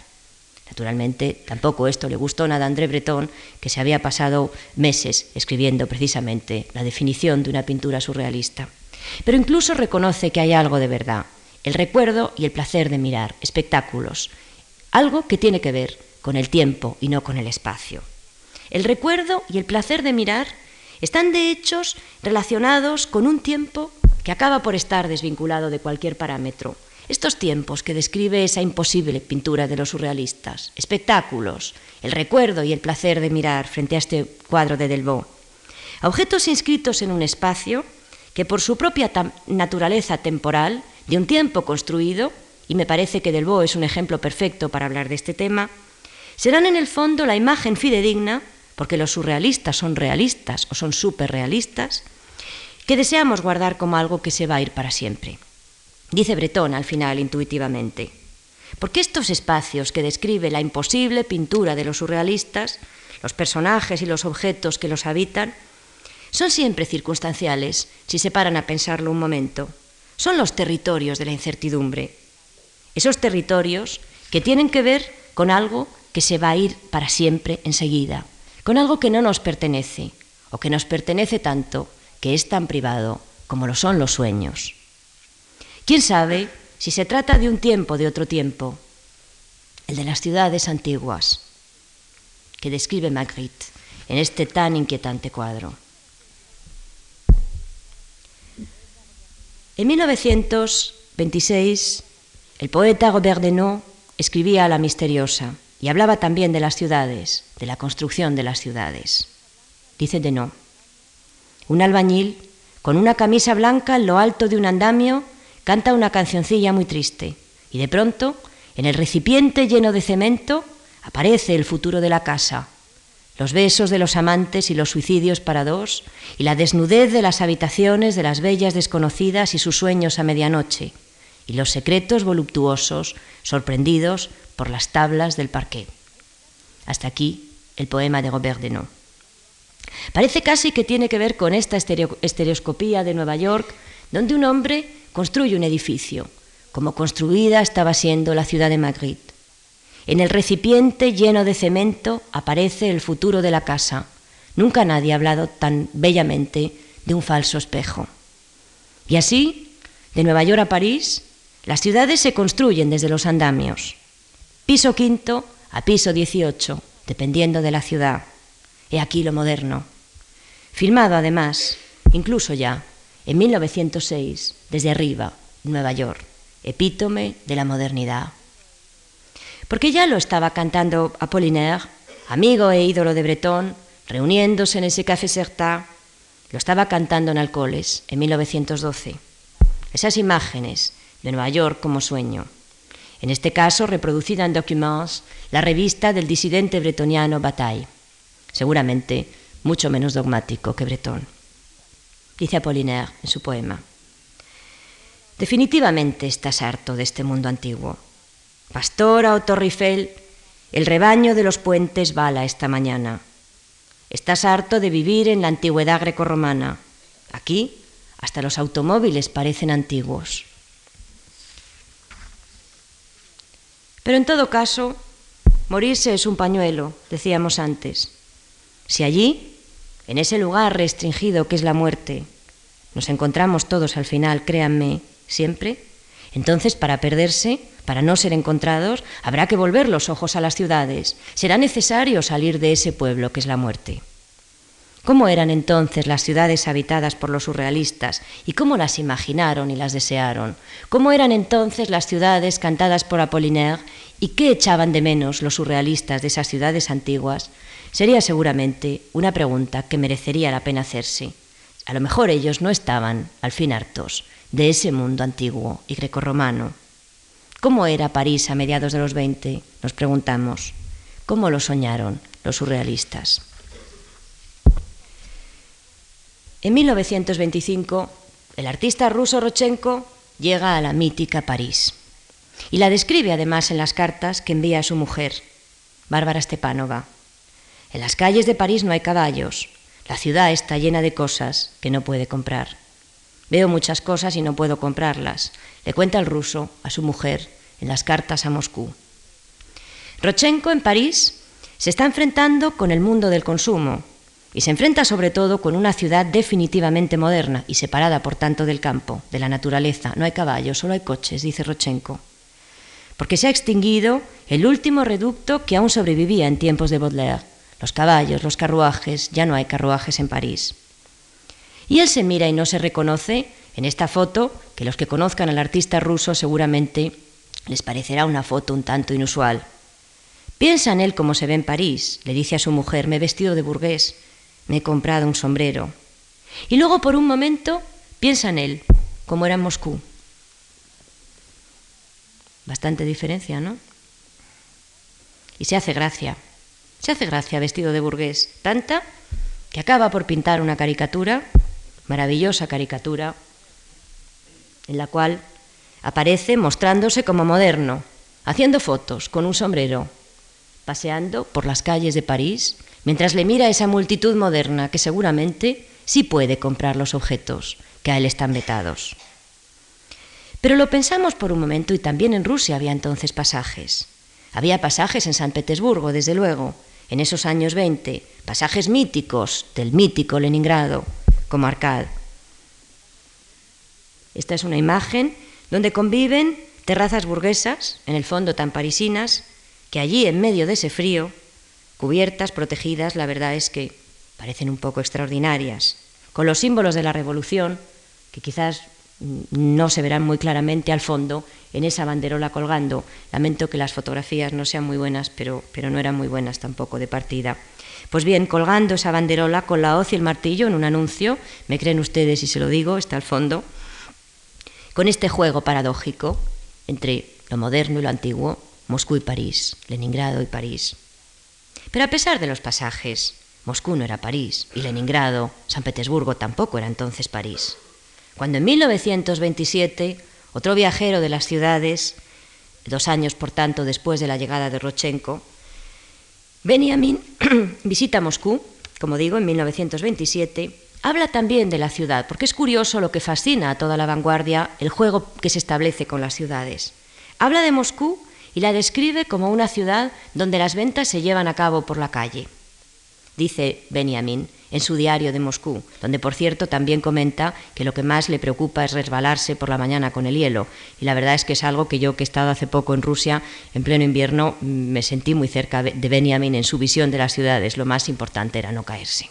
Naturalmente, tampoco esto le gustó nada a André Breton, que se había pasado meses escribiendo precisamente la definición de una pintura surrealista. Pero incluso reconoce que hay algo de verdad, el recuerdo y el placer de mirar, espectáculos, algo que tiene que ver con el tiempo y no con el espacio. El recuerdo y el placer de mirar están de hechos relacionados con un tiempo que acaba por estar desvinculado de cualquier parámetro, estos tiempos que describe esa imposible pintura de los surrealistas, espectáculos, el recuerdo y el placer de mirar frente a este cuadro de Delvaux, objetos inscritos en un espacio que por su propia naturaleza temporal, de un tiempo construido, y me parece que Delvaux es un ejemplo perfecto para hablar de este tema, serán en el fondo la imagen fidedigna, porque los surrealistas son realistas o son superrealistas, que deseamos guardar como algo que se va a ir para siempre. Dice Bretón al final intuitivamente, porque estos espacios que describe la imposible pintura de los surrealistas, los personajes y los objetos que los habitan, son siempre circunstanciales, si se paran a pensarlo un momento. Son los territorios de la incertidumbre. Esos territorios que tienen que ver con algo que se va a ir para siempre enseguida, con algo que no nos pertenece, o que nos pertenece tanto que es tan privado como lo son los sueños. ¿Quién sabe si se trata de un tiempo de otro tiempo? El de las ciudades antiguas, que describe Magritte en este tan inquietante cuadro. En 1926, el poeta Robert Denot escribía a La Misteriosa y hablaba también de las ciudades, de la construcción de las ciudades. Dice Denot, un albañil con una camisa blanca en lo alto de un andamio canta una cancioncilla muy triste. Y de pronto, en el recipiente lleno de cemento, aparece el futuro de la casa, los besos de los amantes y los suicidios para dos, y la desnudez de las habitaciones de las bellas desconocidas y sus sueños a medianoche, y los secretos voluptuosos sorprendidos por las tablas del parquet. Hasta aquí el poema de Robert Denot. Parece casi que tiene que ver con esta estereoscopía de Nueva York, donde un hombre construye un edificio, como construida estaba siendo la ciudad de Madrid. En el recipiente lleno de cemento aparece el futuro de la casa. Nunca nadie ha hablado tan bellamente de un falso espejo. Y así, de Nueva York a París, las ciudades se construyen desde los andamios, piso quinto a piso dieciocho, dependiendo de la ciudad. He aquí lo moderno. Filmado además, incluso ya, en 1906, desde arriba, Nueva York, epítome de la modernidad. Porque ya lo estaba cantando Apollinaire, amigo e ídolo de Breton, reuniéndose en ese café Serta, lo estaba cantando en Alcoles en 1912. Esas imágenes de Nueva York como sueño, en este caso reproducida en Documents, la revista del disidente bretoniano Bataille, seguramente mucho menos dogmático que Breton dice Apollinaire en su poema. Definitivamente estás harto de este mundo antiguo. Pastora o Torrifel, el rebaño de los puentes bala esta mañana. Estás harto de vivir en la antigüedad grecorromana. Aquí hasta los automóviles parecen antiguos. Pero en todo caso, morirse es un pañuelo, decíamos antes. Si allí en ese lugar restringido que es la muerte, nos encontramos todos al final, créanme, siempre, Entonces, para perderse, para no ser encontrados, habrá que volver los ojos a las ciudades. Será necesario salir de ese pueblo que es la muerte. ¿Cómo eran entonces las ciudades habitadas por los surrealistas y cómo las imaginaron y las desearon? ¿Cómo eran entonces las ciudades cantadas por Apollinaire y qué echaban de menos los surrealistas de esas ciudades antiguas? Sería seguramente una pregunta que merecería la pena hacerse. A lo mejor ellos no estaban, al fin hartos, de ese mundo antiguo y grecorromano. ¿Cómo era París a mediados de los 20? Nos preguntamos. ¿Cómo lo soñaron los surrealistas? En 1925, el artista ruso Rochenko llega a la mítica París y la describe además en las cartas que envía a su mujer, Bárbara Stepanova. En las calles de París no hay caballos, la ciudad está llena de cosas que no puede comprar. Veo muchas cosas y no puedo comprarlas, le cuenta el ruso a su mujer en las cartas a Moscú. Rochenko en París se está enfrentando con el mundo del consumo y se enfrenta sobre todo con una ciudad definitivamente moderna y separada por tanto del campo, de la naturaleza. No hay caballos, solo hay coches, dice Rochenko. Porque se ha extinguido el último reducto que aún sobrevivía en tiempos de Baudelaire. Los caballos, los carruajes, ya no hay carruajes en París. Y él se mira y no se reconoce en esta foto, que los que conozcan al artista ruso seguramente les parecerá una foto un tanto inusual. Piensa en él como se ve en París, le dice a su mujer, me he vestido de burgués, me he comprado un sombrero. Y luego por un momento piensa en él, como era en Moscú. Bastante diferencia, ¿no? Y se hace gracia, se hace gracia vestido de burgués, tanta que acaba por pintar una caricatura maravillosa caricatura en la cual aparece mostrándose como moderno, haciendo fotos con un sombrero, paseando por las calles de París, mientras le mira esa multitud moderna que seguramente sí puede comprar los objetos que a él están vetados. Pero lo pensamos por un momento y también en Rusia había entonces pasajes. Había pasajes en San Petersburgo, desde luego, en esos años 20, pasajes míticos del mítico Leningrado, como Arcad. Esta es una imagen donde conviven terrazas burguesas, en el fondo tan parisinas, que allí en medio de ese frío, cubiertas, protegidas, la verdad es que parecen un poco extraordinarias, con los símbolos de la revolución, que quizás no se verán muy claramente al fondo en esa banderola colgando. Lamento que las fotografías no sean muy buenas, pero, pero no eran muy buenas tampoco de partida. Pues bien, colgando esa banderola con la hoz y el martillo en un anuncio, me creen ustedes si se lo digo, está al fondo, con este juego paradójico entre lo moderno y lo antiguo, Moscú y París, Leningrado y París. Pero a pesar de los pasajes, Moscú no era París y Leningrado, San Petersburgo tampoco era entonces París. Cuando en 1927 otro viajero de las ciudades, dos años por tanto después de la llegada de Rochenko, Benjamin visita Moscú, como digo, en 1927, habla también de la ciudad, porque es curioso lo que fascina a toda la vanguardia, el juego que se establece con las ciudades. Habla de Moscú y la describe como una ciudad donde las ventas se llevan a cabo por la calle. Dice Benjamin en su diario de Moscú, donde por cierto también comenta que lo que más le preocupa es resbalarse por la mañana con el hielo. Y la verdad es que es algo que yo, que he estado hace poco en Rusia, en pleno invierno, me sentí muy cerca de Benjamin en su visión de las ciudades. Lo más importante era no caerse.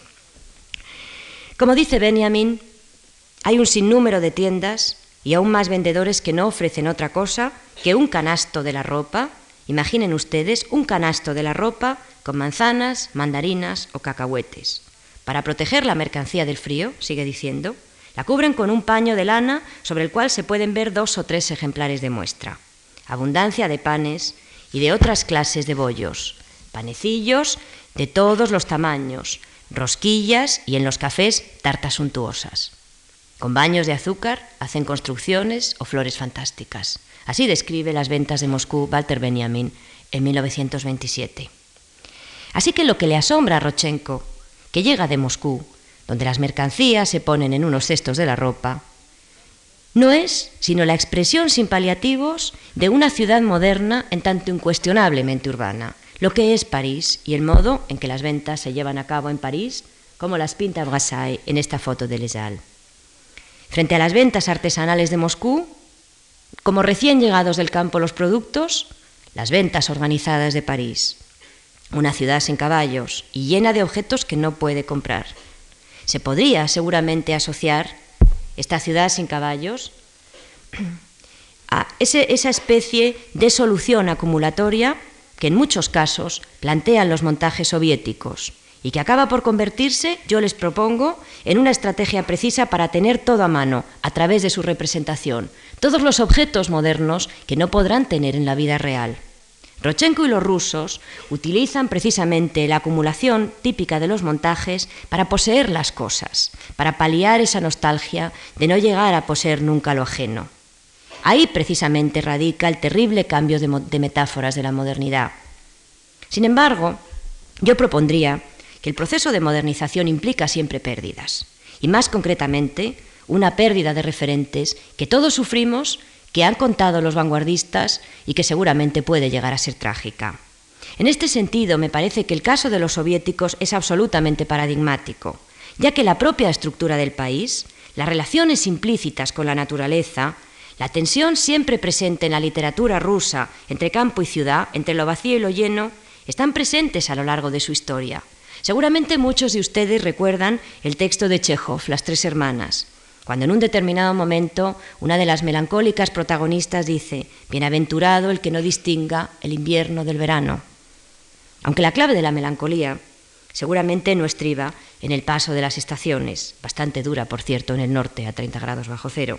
Como dice Benjamin, hay un sinnúmero de tiendas y aún más vendedores que no ofrecen otra cosa que un canasto de la ropa. Imaginen ustedes un canasto de la ropa con manzanas, mandarinas o cacahuetes. Para proteger la mercancía del frío, sigue diciendo, la cubren con un paño de lana sobre el cual se pueden ver dos o tres ejemplares de muestra. Abundancia de panes y de otras clases de bollos, panecillos de todos los tamaños, rosquillas y en los cafés tartas suntuosas. Con baños de azúcar hacen construcciones o flores fantásticas. Así describe las ventas de Moscú Walter Benjamin en 1927. Así que lo que le asombra a Rochenko, que llega de Moscú, donde las mercancías se ponen en unos cestos de la ropa, no es sino la expresión sin paliativos de una ciudad moderna en tanto incuestionablemente urbana, lo que es París y el modo en que las ventas se llevan a cabo en París, como las pinta Brassai en esta foto de Les Frente a las ventas artesanales de Moscú, como recién llegados del campo los productos, las ventas organizadas de París. Una ciudad sin caballos y llena de objetos que no puede comprar. Se podría seguramente asociar esta ciudad sin caballos a esa especie de solución acumulatoria que en muchos casos plantean los montajes soviéticos y que acaba por convertirse, yo les propongo, en una estrategia precisa para tener todo a mano a través de su representación, todos los objetos modernos que no podrán tener en la vida real. Rochenko y los rusos utilizan precisamente la acumulación típica de los montajes para poseer las cosas, para paliar esa nostalgia de no llegar a poseer nunca lo ajeno. Ahí precisamente radica el terrible cambio de, metáforas de la modernidad. Sin embargo, yo propondría que el proceso de modernización implica siempre pérdidas, y más concretamente una pérdida de referentes que todos sufrimos, que han contado los vanguardistas y que seguramente puede llegar a ser trágica. En este sentido, me parece que el caso de los soviéticos es absolutamente paradigmático, ya que la propia estructura del país, las relaciones implícitas con la naturaleza, la tensión siempre presente en la literatura rusa entre campo y ciudad, entre lo vacío y lo lleno, están presentes a lo largo de su historia. Seguramente muchos de ustedes recuerdan el texto de Chekhov, Las tres hermanas, cuando en un determinado momento una de las melancólicas protagonistas dice, Bienaventurado el que no distinga el invierno del verano. Aunque la clave de la melancolía seguramente no estriba en el paso de las estaciones, bastante dura, por cierto, en el norte, a 30 grados bajo cero.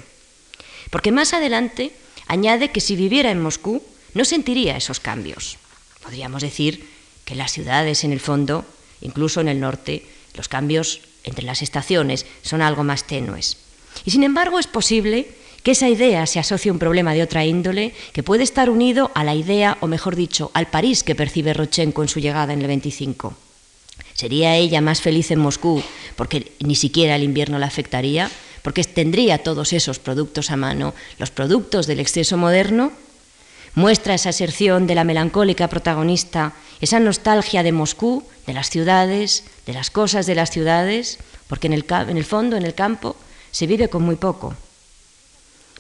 Porque más adelante añade que si viviera en Moscú no sentiría esos cambios. Podríamos decir que las ciudades, en el fondo, incluso en el norte, los cambios entre las estaciones son algo más tenues. Y sin embargo es posible que esa idea se asocie a un problema de otra índole que puede estar unido a la idea, o mejor dicho, al París que percibe Rochenko en su llegada en el 25. ¿Sería ella más feliz en Moscú porque ni siquiera el invierno la afectaría? porque tendría todos esos productos a mano, los productos del exceso moderno, muestra esa aserción de la melancólica protagonista, esa nostalgia de Moscú, de las ciudades, de las cosas de las ciudades, porque en el, en el fondo, en el campo, se vive con muy poco.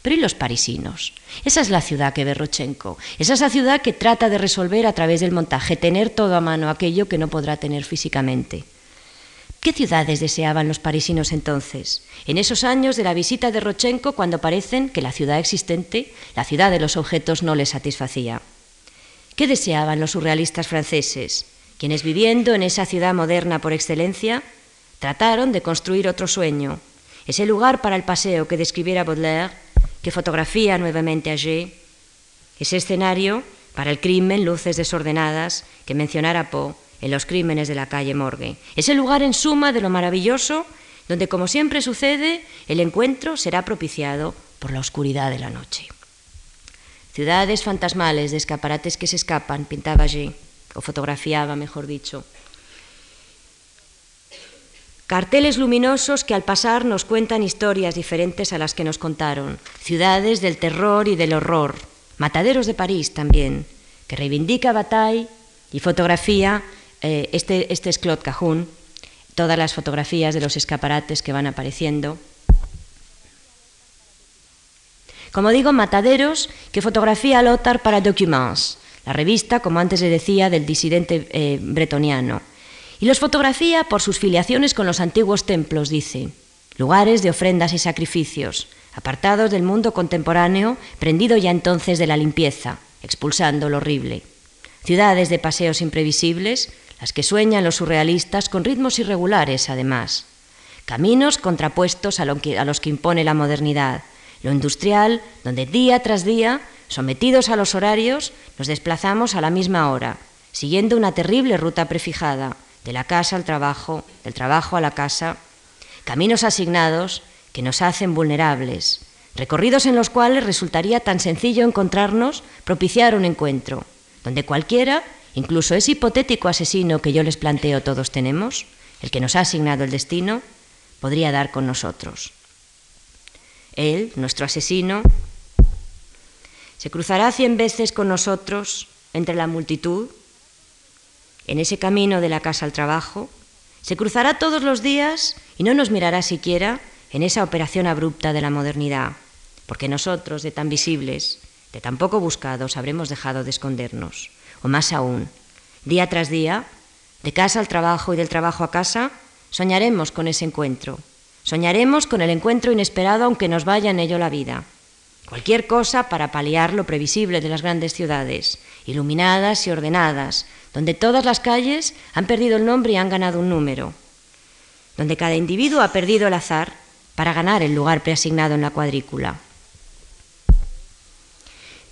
Pero ¿y los parisinos? Esa es la ciudad que ve Rochenko. Esa es la ciudad que trata de resolver a través del montaje, tener todo a mano aquello que no podrá tener físicamente. ¿Qué ciudades deseaban los parisinos entonces? En esos años de la visita de Rochenko, cuando parecen que la ciudad existente, la ciudad de los objetos, no les satisfacía. ¿Qué deseaban los surrealistas franceses? Quienes viviendo en esa ciudad moderna por excelencia, trataron de construir otro sueño, ese lugar para el paseo que describiera Baudelaire, que fotografía nuevamente a ese escenario para el crimen, luces desordenadas, que mencionara Poe, en los crímenes de la calle Morgue. Es el lugar en suma de lo maravilloso donde, como siempre sucede, el encuentro será propiciado por la oscuridad de la noche. Ciudades fantasmales de escaparates que se escapan, pintaba allí, o fotografiaba, mejor dicho. Carteles luminosos que al pasar nos cuentan historias diferentes a las que nos contaron. Ciudades del terror y del horror. Mataderos de París también, que reivindica Bataille y fotografía eh, este, este, es Claude Cajun, todas las fotografías de los escaparates que van apareciendo. Como digo, Mataderos, que fotografía Lothar para Documents, la revista, como antes le decía, del disidente eh, bretoniano. Y los fotografía por sus filiaciones con los antiguos templos, dice, lugares de ofrendas y sacrificios, apartados del mundo contemporáneo, prendido ya entonces de la limpieza, expulsando lo horrible. Ciudades de paseos imprevisibles, las que sueñan los surrealistas con ritmos irregulares, además. Caminos contrapuestos a, a los que impone la modernidad, lo industrial, donde día tras día, sometidos a los horarios, nos desplazamos a la misma hora, siguiendo una terrible ruta prefijada, de la casa al trabajo, del trabajo a la casa, caminos asignados que nos hacen vulnerables, recorridos en los cuales resultaría tan sencillo encontrarnos, propiciar un encuentro, donde cualquiera Incluso ese hipotético asesino que yo les planteo todos tenemos, el que nos ha asignado el destino, podría dar con nosotros. Él, nuestro asesino, se cruzará cien veces con nosotros entre la multitud, en ese camino de la casa al trabajo, se cruzará todos los días y no nos mirará siquiera en esa operación abrupta de la modernidad. porque nosotros, de tan visibles, de tan poco buscados, habremos dejado de escondernos. O más aún, día tras día, de casa al trabajo y del trabajo a casa, soñaremos con ese encuentro. Soñaremos con el encuentro inesperado aunque nos vaya en ello la vida. Cualquier cosa para paliar lo previsible de las grandes ciudades, iluminadas y ordenadas, donde todas las calles han perdido el nombre y han ganado un número, donde cada individuo ha perdido el azar para ganar el lugar preasignado en la cuadrícula.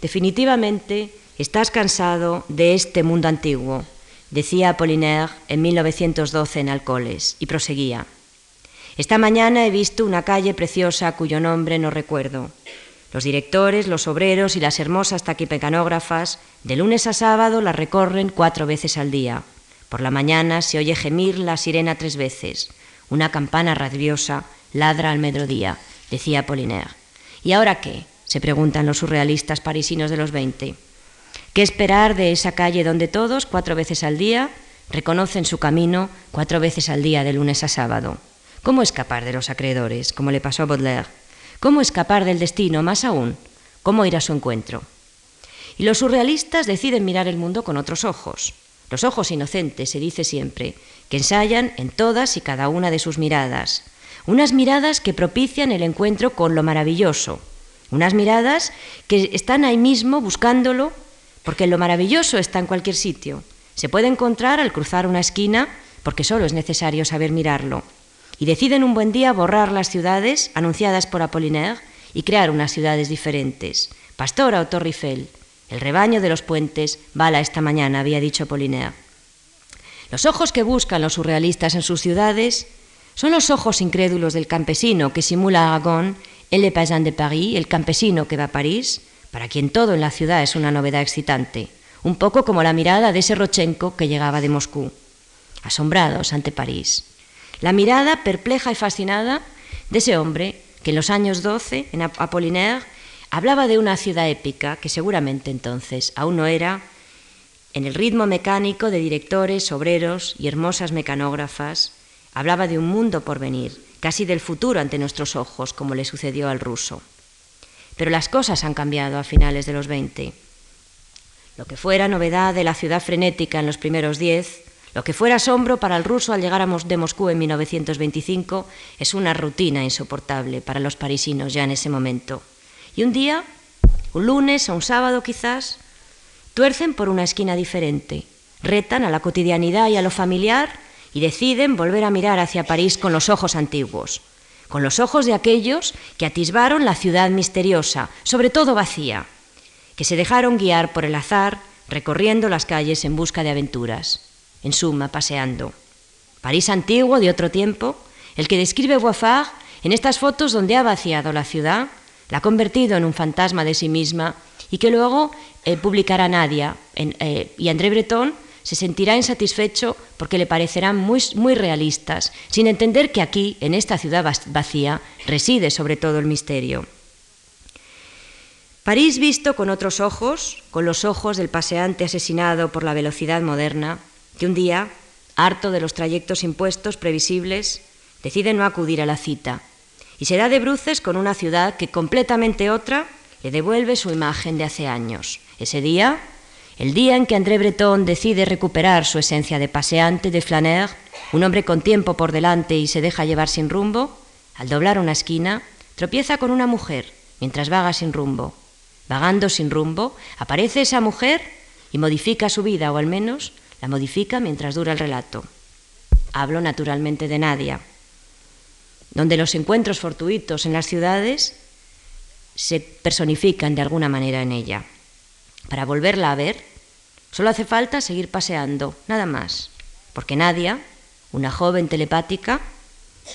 Definitivamente estás cansado de este mundo antiguo, decía Apollinaire en 1912 en Alcoles, y proseguía. Esta mañana he visto una calle preciosa cuyo nombre no recuerdo. Los directores, los obreros y las hermosas taquipecanógrafas de lunes a sábado la recorren cuatro veces al día. Por la mañana se oye gemir la sirena tres veces. Una campana rabiosa ladra al mediodía, decía Apollinaire. ¿Y ahora qué? se preguntan los surrealistas parisinos de los veinte. ¿Qué esperar de esa calle donde todos, cuatro veces al día, reconocen su camino cuatro veces al día de lunes a sábado? ¿Cómo escapar de los acreedores, como le pasó a Baudelaire? ¿Cómo escapar del destino, más aún? ¿Cómo ir a su encuentro? Y los surrealistas deciden mirar el mundo con otros ojos. Los ojos inocentes, se dice siempre, que ensayan en todas y cada una de sus miradas. Unas miradas que propician el encuentro con lo maravilloso, unas miradas que están ahí mismo buscándolo, porque lo maravilloso está en cualquier sitio. Se puede encontrar al cruzar una esquina, porque solo es necesario saber mirarlo. Y deciden un buen día borrar las ciudades anunciadas por Apollinaire y crear unas ciudades diferentes. Pastora o Torre el rebaño de los puentes bala esta mañana, había dicho Apollinaire. Los ojos que buscan los surrealistas en sus ciudades son los ojos incrédulos del campesino que simula Aragón el Le Paysan de Paris, el campesino que va a París, para quien todo en la ciudad es una novedad excitante, un poco como la mirada de ese Rochenko que llegaba de Moscú, asombrados ante París. La mirada perpleja y fascinada de ese hombre que en los años 12, en Apollinaire, hablaba de una ciudad épica que seguramente entonces aún no era, en el ritmo mecánico de directores, obreros y hermosas mecanógrafas, hablaba de un mundo por venir, casi del futuro ante nuestros ojos, como le sucedió al ruso. Pero las cosas han cambiado a finales de los 20. Lo que fuera novedad de la ciudad frenética en los primeros diez, lo que fuera asombro para el ruso al llegar a de Moscú en 1925, es una rutina insoportable para los parisinos ya en ese momento. Y un día, un lunes o un sábado quizás, tuercen por una esquina diferente, retan a la cotidianidad y a lo familiar y deciden volver a mirar hacia París con los ojos antiguos, con los ojos de aquellos que atisbaron la ciudad misteriosa, sobre todo vacía, que se dejaron guiar por el azar recorriendo las calles en busca de aventuras, en suma, paseando. París antiguo de otro tiempo, el que describe Boifard en estas fotos donde ha vaciado la ciudad, la ha convertido en un fantasma de sí misma y que luego eh, publicará Nadia eh, y André Breton se sentirá insatisfecho porque le parecerán muy, muy realistas, sin entender que aquí, en esta ciudad vacía, reside sobre todo el misterio. París visto con otros ojos, con los ojos del paseante asesinado por la velocidad moderna, que un día, harto de los trayectos impuestos previsibles, decide no acudir a la cita y se da de bruces con una ciudad que completamente otra le devuelve su imagen de hace años. Ese día el día en que André Breton decide recuperar su esencia de paseante, de flaneur, un hombre con tiempo por delante y se deja llevar sin rumbo, al doblar una esquina, tropieza con una mujer mientras vaga sin rumbo. Vagando sin rumbo, aparece esa mujer y modifica su vida, o al menos la modifica mientras dura el relato. Hablo naturalmente de Nadia, donde los encuentros fortuitos en las ciudades se personifican de alguna manera en ella. Para volverla a ver, solo hace falta seguir paseando, nada más, porque Nadia, una joven telepática,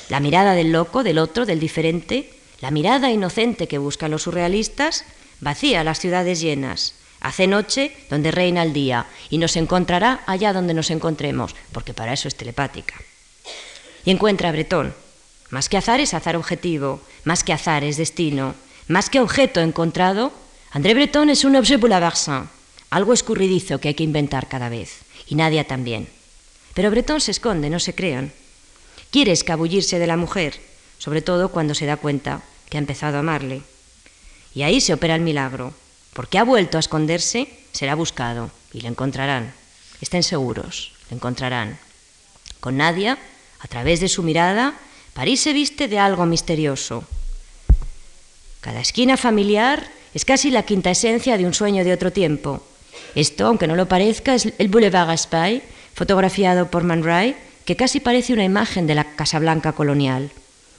la mirada del loco, del otro, del diferente, la mirada inocente que buscan los surrealistas, vacía las ciudades llenas, hace noche donde reina el día y nos encontrará allá donde nos encontremos, porque para eso es telepática. Y encuentra a Bretón. Más que azar es azar objetivo, más que azar es destino, más que objeto encontrado André Breton es un objet bouleversant, algo escurridizo que hay que inventar cada vez, y Nadia también. Pero Breton se esconde, no se crean. Quiere escabullirse de la mujer, sobre todo cuando se da cuenta que ha empezado a amarle. Y ahí se opera el milagro. Porque ha vuelto a esconderse, será buscado y le encontrarán. Estén seguros, le encontrarán. Con Nadia, a través de su mirada, París se viste de algo misterioso. Cada esquina familiar es casi la quinta esencia de un sueño de otro tiempo. Esto, aunque no lo parezca, es el Boulevard Gaspay, fotografiado por Man Ray, que casi parece una imagen de la Casa Blanca colonial.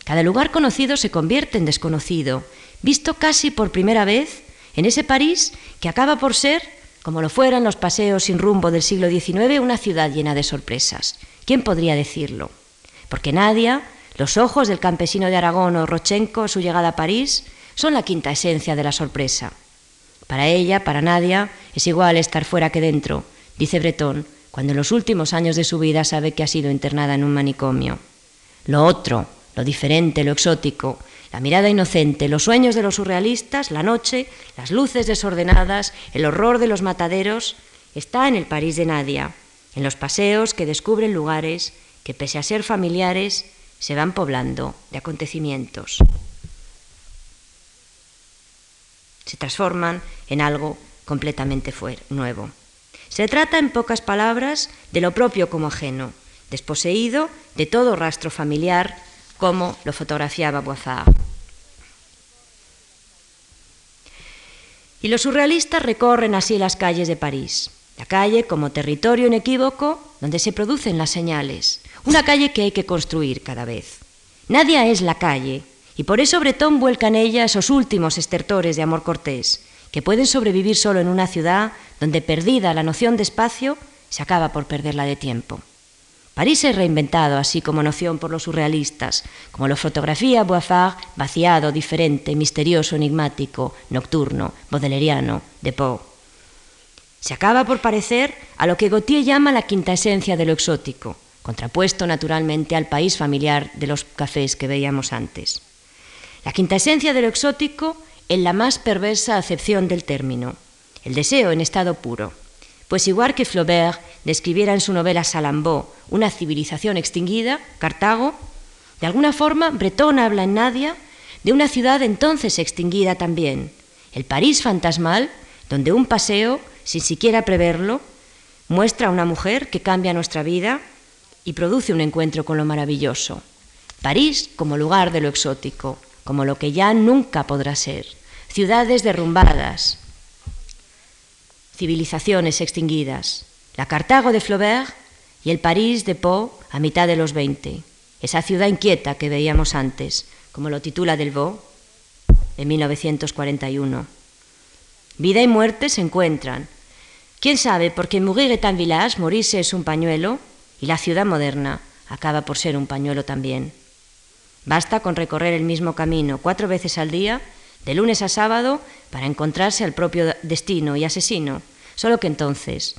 Cada lugar conocido se convierte en desconocido, visto casi por primera vez en ese París que acaba por ser, como lo fueran los paseos sin rumbo del siglo XIX, una ciudad llena de sorpresas. ¿Quién podría decirlo? Porque Nadia, los ojos del campesino de Aragón o Rochenko, su llegada a París, son la quinta esencia de la sorpresa. Para ella, para Nadia, es igual estar fuera que dentro, dice Breton, cuando en los últimos años de su vida sabe que ha sido internada en un manicomio. Lo otro, lo diferente, lo exótico, la mirada inocente, los sueños de los surrealistas, la noche, las luces desordenadas, el horror de los mataderos, está en el París de Nadia, en los paseos que descubren lugares que, pese a ser familiares, se van poblando de acontecimientos. Se transforman en algo completamente nuevo. Se trata, en pocas palabras, de lo propio como ajeno, desposeído de todo rastro familiar como lo fotografiaba Boifard. Y los surrealistas recorren así las calles de París, la calle como territorio inequívoco donde se producen las señales, una calle que hay que construir cada vez. Nadie es la calle, y por eso Bretón vuelca en ella esos últimos estertores de amor cortés, que pueden sobrevivir solo en una ciudad donde perdida la noción de espacio, se acaba por perderla de tiempo. París es reinventado así como noción por los surrealistas, como lo fotografía Boifard, vaciado, diferente, misterioso, enigmático, nocturno, bodeleriano, de Poe. Se acaba por parecer a lo que Gautier llama la quinta esencia de lo exótico, contrapuesto naturalmente al país familiar de los cafés que veíamos antes. La quinta esencia de lo exótico en la más perversa acepción del término, el deseo en estado puro, pues igual que Flaubert describiera en su novela Salambó una civilización extinguida, Cartago, de alguna forma Breton habla en Nadia de una ciudad entonces extinguida también, el París fantasmal, donde un paseo, sin siquiera preverlo, muestra a una mujer que cambia nuestra vida y produce un encuentro con lo maravilloso. París como lugar de lo exótico, como lo que ya nunca podrá ser. Ciudades derrumbadas, civilizaciones extinguidas, la Cartago de Flaubert y el París de Poe a mitad de los 20, esa ciudad inquieta que veíamos antes, como lo titula Delvaux en 1941. Vida y muerte se encuentran. ¿Quién sabe? Porque Mourir est un village, morirse es un pañuelo, y la ciudad moderna acaba por ser un pañuelo también. Basta con recorrer el mismo camino cuatro veces al día, de lunes a sábado, para encontrarse al propio destino y asesino, solo que entonces,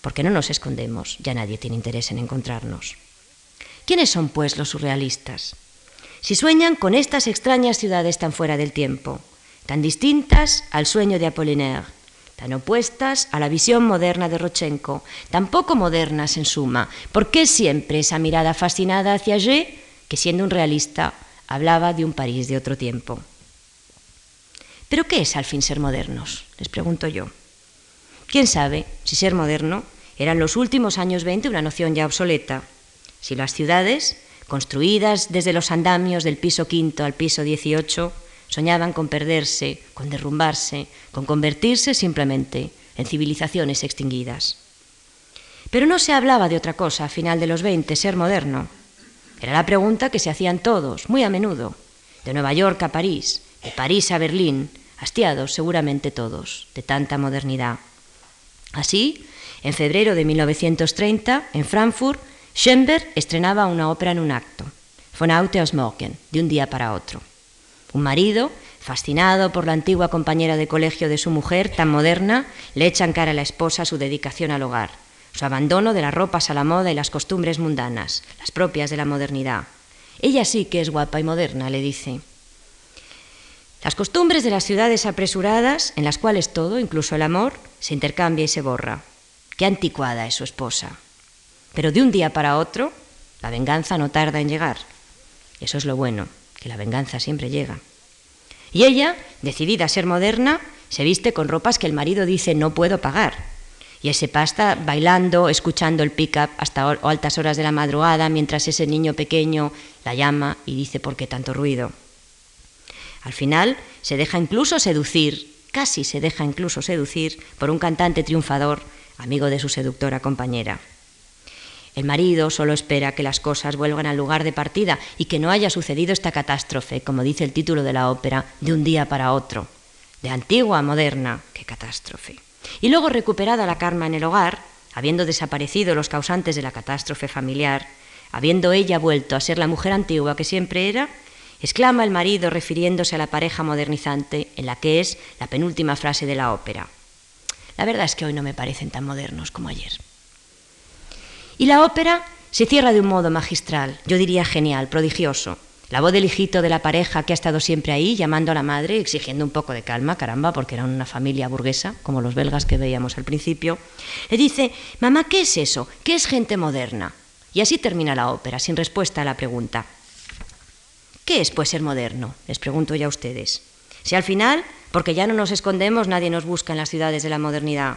porque no nos escondemos, ya nadie tiene interés en encontrarnos. ¿Quiénes son, pues, los surrealistas? Si sueñan con estas extrañas ciudades tan fuera del tiempo, tan distintas al sueño de Apollinaire, tan opuestas a la visión moderna de Rochenko, tan poco modernas en suma, ¿por qué siempre esa mirada fascinada hacia G, que siendo un realista hablaba de un París de otro tiempo? ¿Pero qué es al fin ser modernos? Les pregunto yo. ¿Quién sabe si ser moderno era en los últimos años 20 una noción ya obsoleta? Si las ciudades, construidas desde los andamios del piso quinto al piso 18, soñaban con perderse, con derrumbarse, con convertirse simplemente en civilizaciones extinguidas. Pero no se hablaba de otra cosa a final de los 20, ser moderno. Era la pregunta que se hacían todos, muy a menudo, de Nueva York a París, de París a Berlín, hastiados seguramente todos de tanta modernidad. Así, en febrero de 1930, en Frankfurt, Schoenberg estrenaba una ópera en un acto, Von Aute aus Morgen, de un día para otro. Un marido, fascinado por la antigua compañera de colegio de su mujer, tan moderna, le echa en cara a la esposa su dedicación al hogar, su abandono de las ropas a la moda y las costumbres mundanas, las propias de la modernidad. Ella sí que es guapa y moderna, le dice. Las costumbres de las ciudades apresuradas, en las cuales todo, incluso el amor, se intercambia y se borra. Qué anticuada es su esposa. Pero de un día para otro, la venganza no tarda en llegar. Eso es lo bueno, que la venganza siempre llega. Y ella, decidida a ser moderna, se viste con ropas que el marido dice no puedo pagar. Y se pasa bailando, escuchando el pick-up hasta altas horas de la madrugada, mientras ese niño pequeño la llama y dice ¿por qué tanto ruido? Al final se deja incluso seducir, casi se deja incluso seducir por un cantante triunfador, amigo de su seductora compañera. El marido solo espera que las cosas vuelvan al lugar de partida y que no haya sucedido esta catástrofe, como dice el título de la ópera, de un día para otro, de antigua a moderna, qué catástrofe. Y luego recuperada la karma en el hogar, habiendo desaparecido los causantes de la catástrofe familiar, habiendo ella vuelto a ser la mujer antigua que siempre era, exclama el marido refiriéndose a la pareja modernizante en la que es la penúltima frase de la ópera. La verdad es que hoy no me parecen tan modernos como ayer. Y la ópera se cierra de un modo magistral, yo diría genial, prodigioso. La voz del hijito de la pareja que ha estado siempre ahí, llamando a la madre, exigiendo un poco de calma, caramba, porque era una familia burguesa, como los belgas que veíamos al principio, le dice, mamá, ¿qué es eso? ¿Qué es gente moderna? Y así termina la ópera, sin respuesta a la pregunta. ¿Qué es, pues, ser moderno? Les pregunto ya a ustedes. Si al final, porque ya no nos escondemos, nadie nos busca en las ciudades de la modernidad.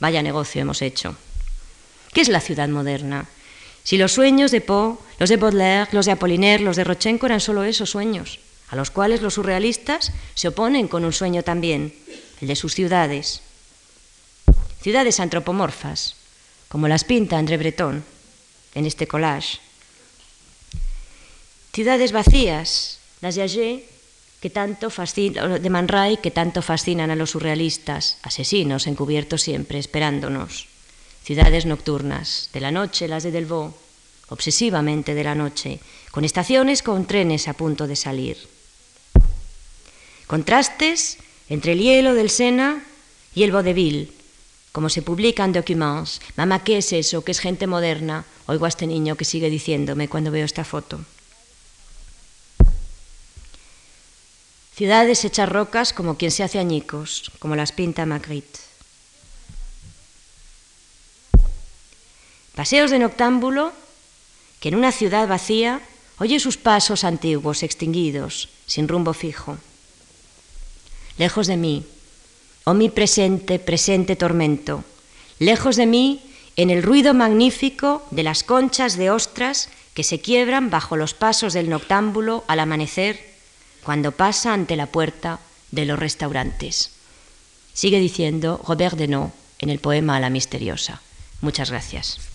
Vaya negocio hemos hecho. ¿Qué es la ciudad moderna? Si los sueños de Poe, los de Baudelaire, los de Apollinaire, los de Rochenko eran solo esos sueños, a los cuales los surrealistas se oponen con un sueño también, el de sus ciudades. Ciudades antropomorfas, como las pinta André Breton en este collage. Ciudades vacías, las de Agé, que tanto fascinan, de que tanto fascinan a los surrealistas, asesinos encubiertos siempre, esperándonos ciudades nocturnas, de la noche las de Delvaux, obsesivamente de la noche, con estaciones con trenes a punto de salir. Contrastes entre el hielo del Sena y el vodevil, como se publica en Documents. Mamá, ¿qué es eso? ¿Qué es gente moderna? Oigo a este niño que sigue diciéndome cuando veo esta foto. Ciudades hechas rocas como quien se hace añicos, como las pinta Magritte. Paseos de noctámbulo que en una ciudad vacía oye sus pasos antiguos, extinguidos, sin rumbo fijo. Lejos de mí, oh mi presente, presente tormento, lejos de mí, en el ruido magnífico de las conchas de ostras que se quiebran bajo los pasos del noctámbulo al amanecer, cuando pasa ante la puerta de los restaurantes. Sigue diciendo Robert Denot en el poema La Misteriosa. Muchas gracias.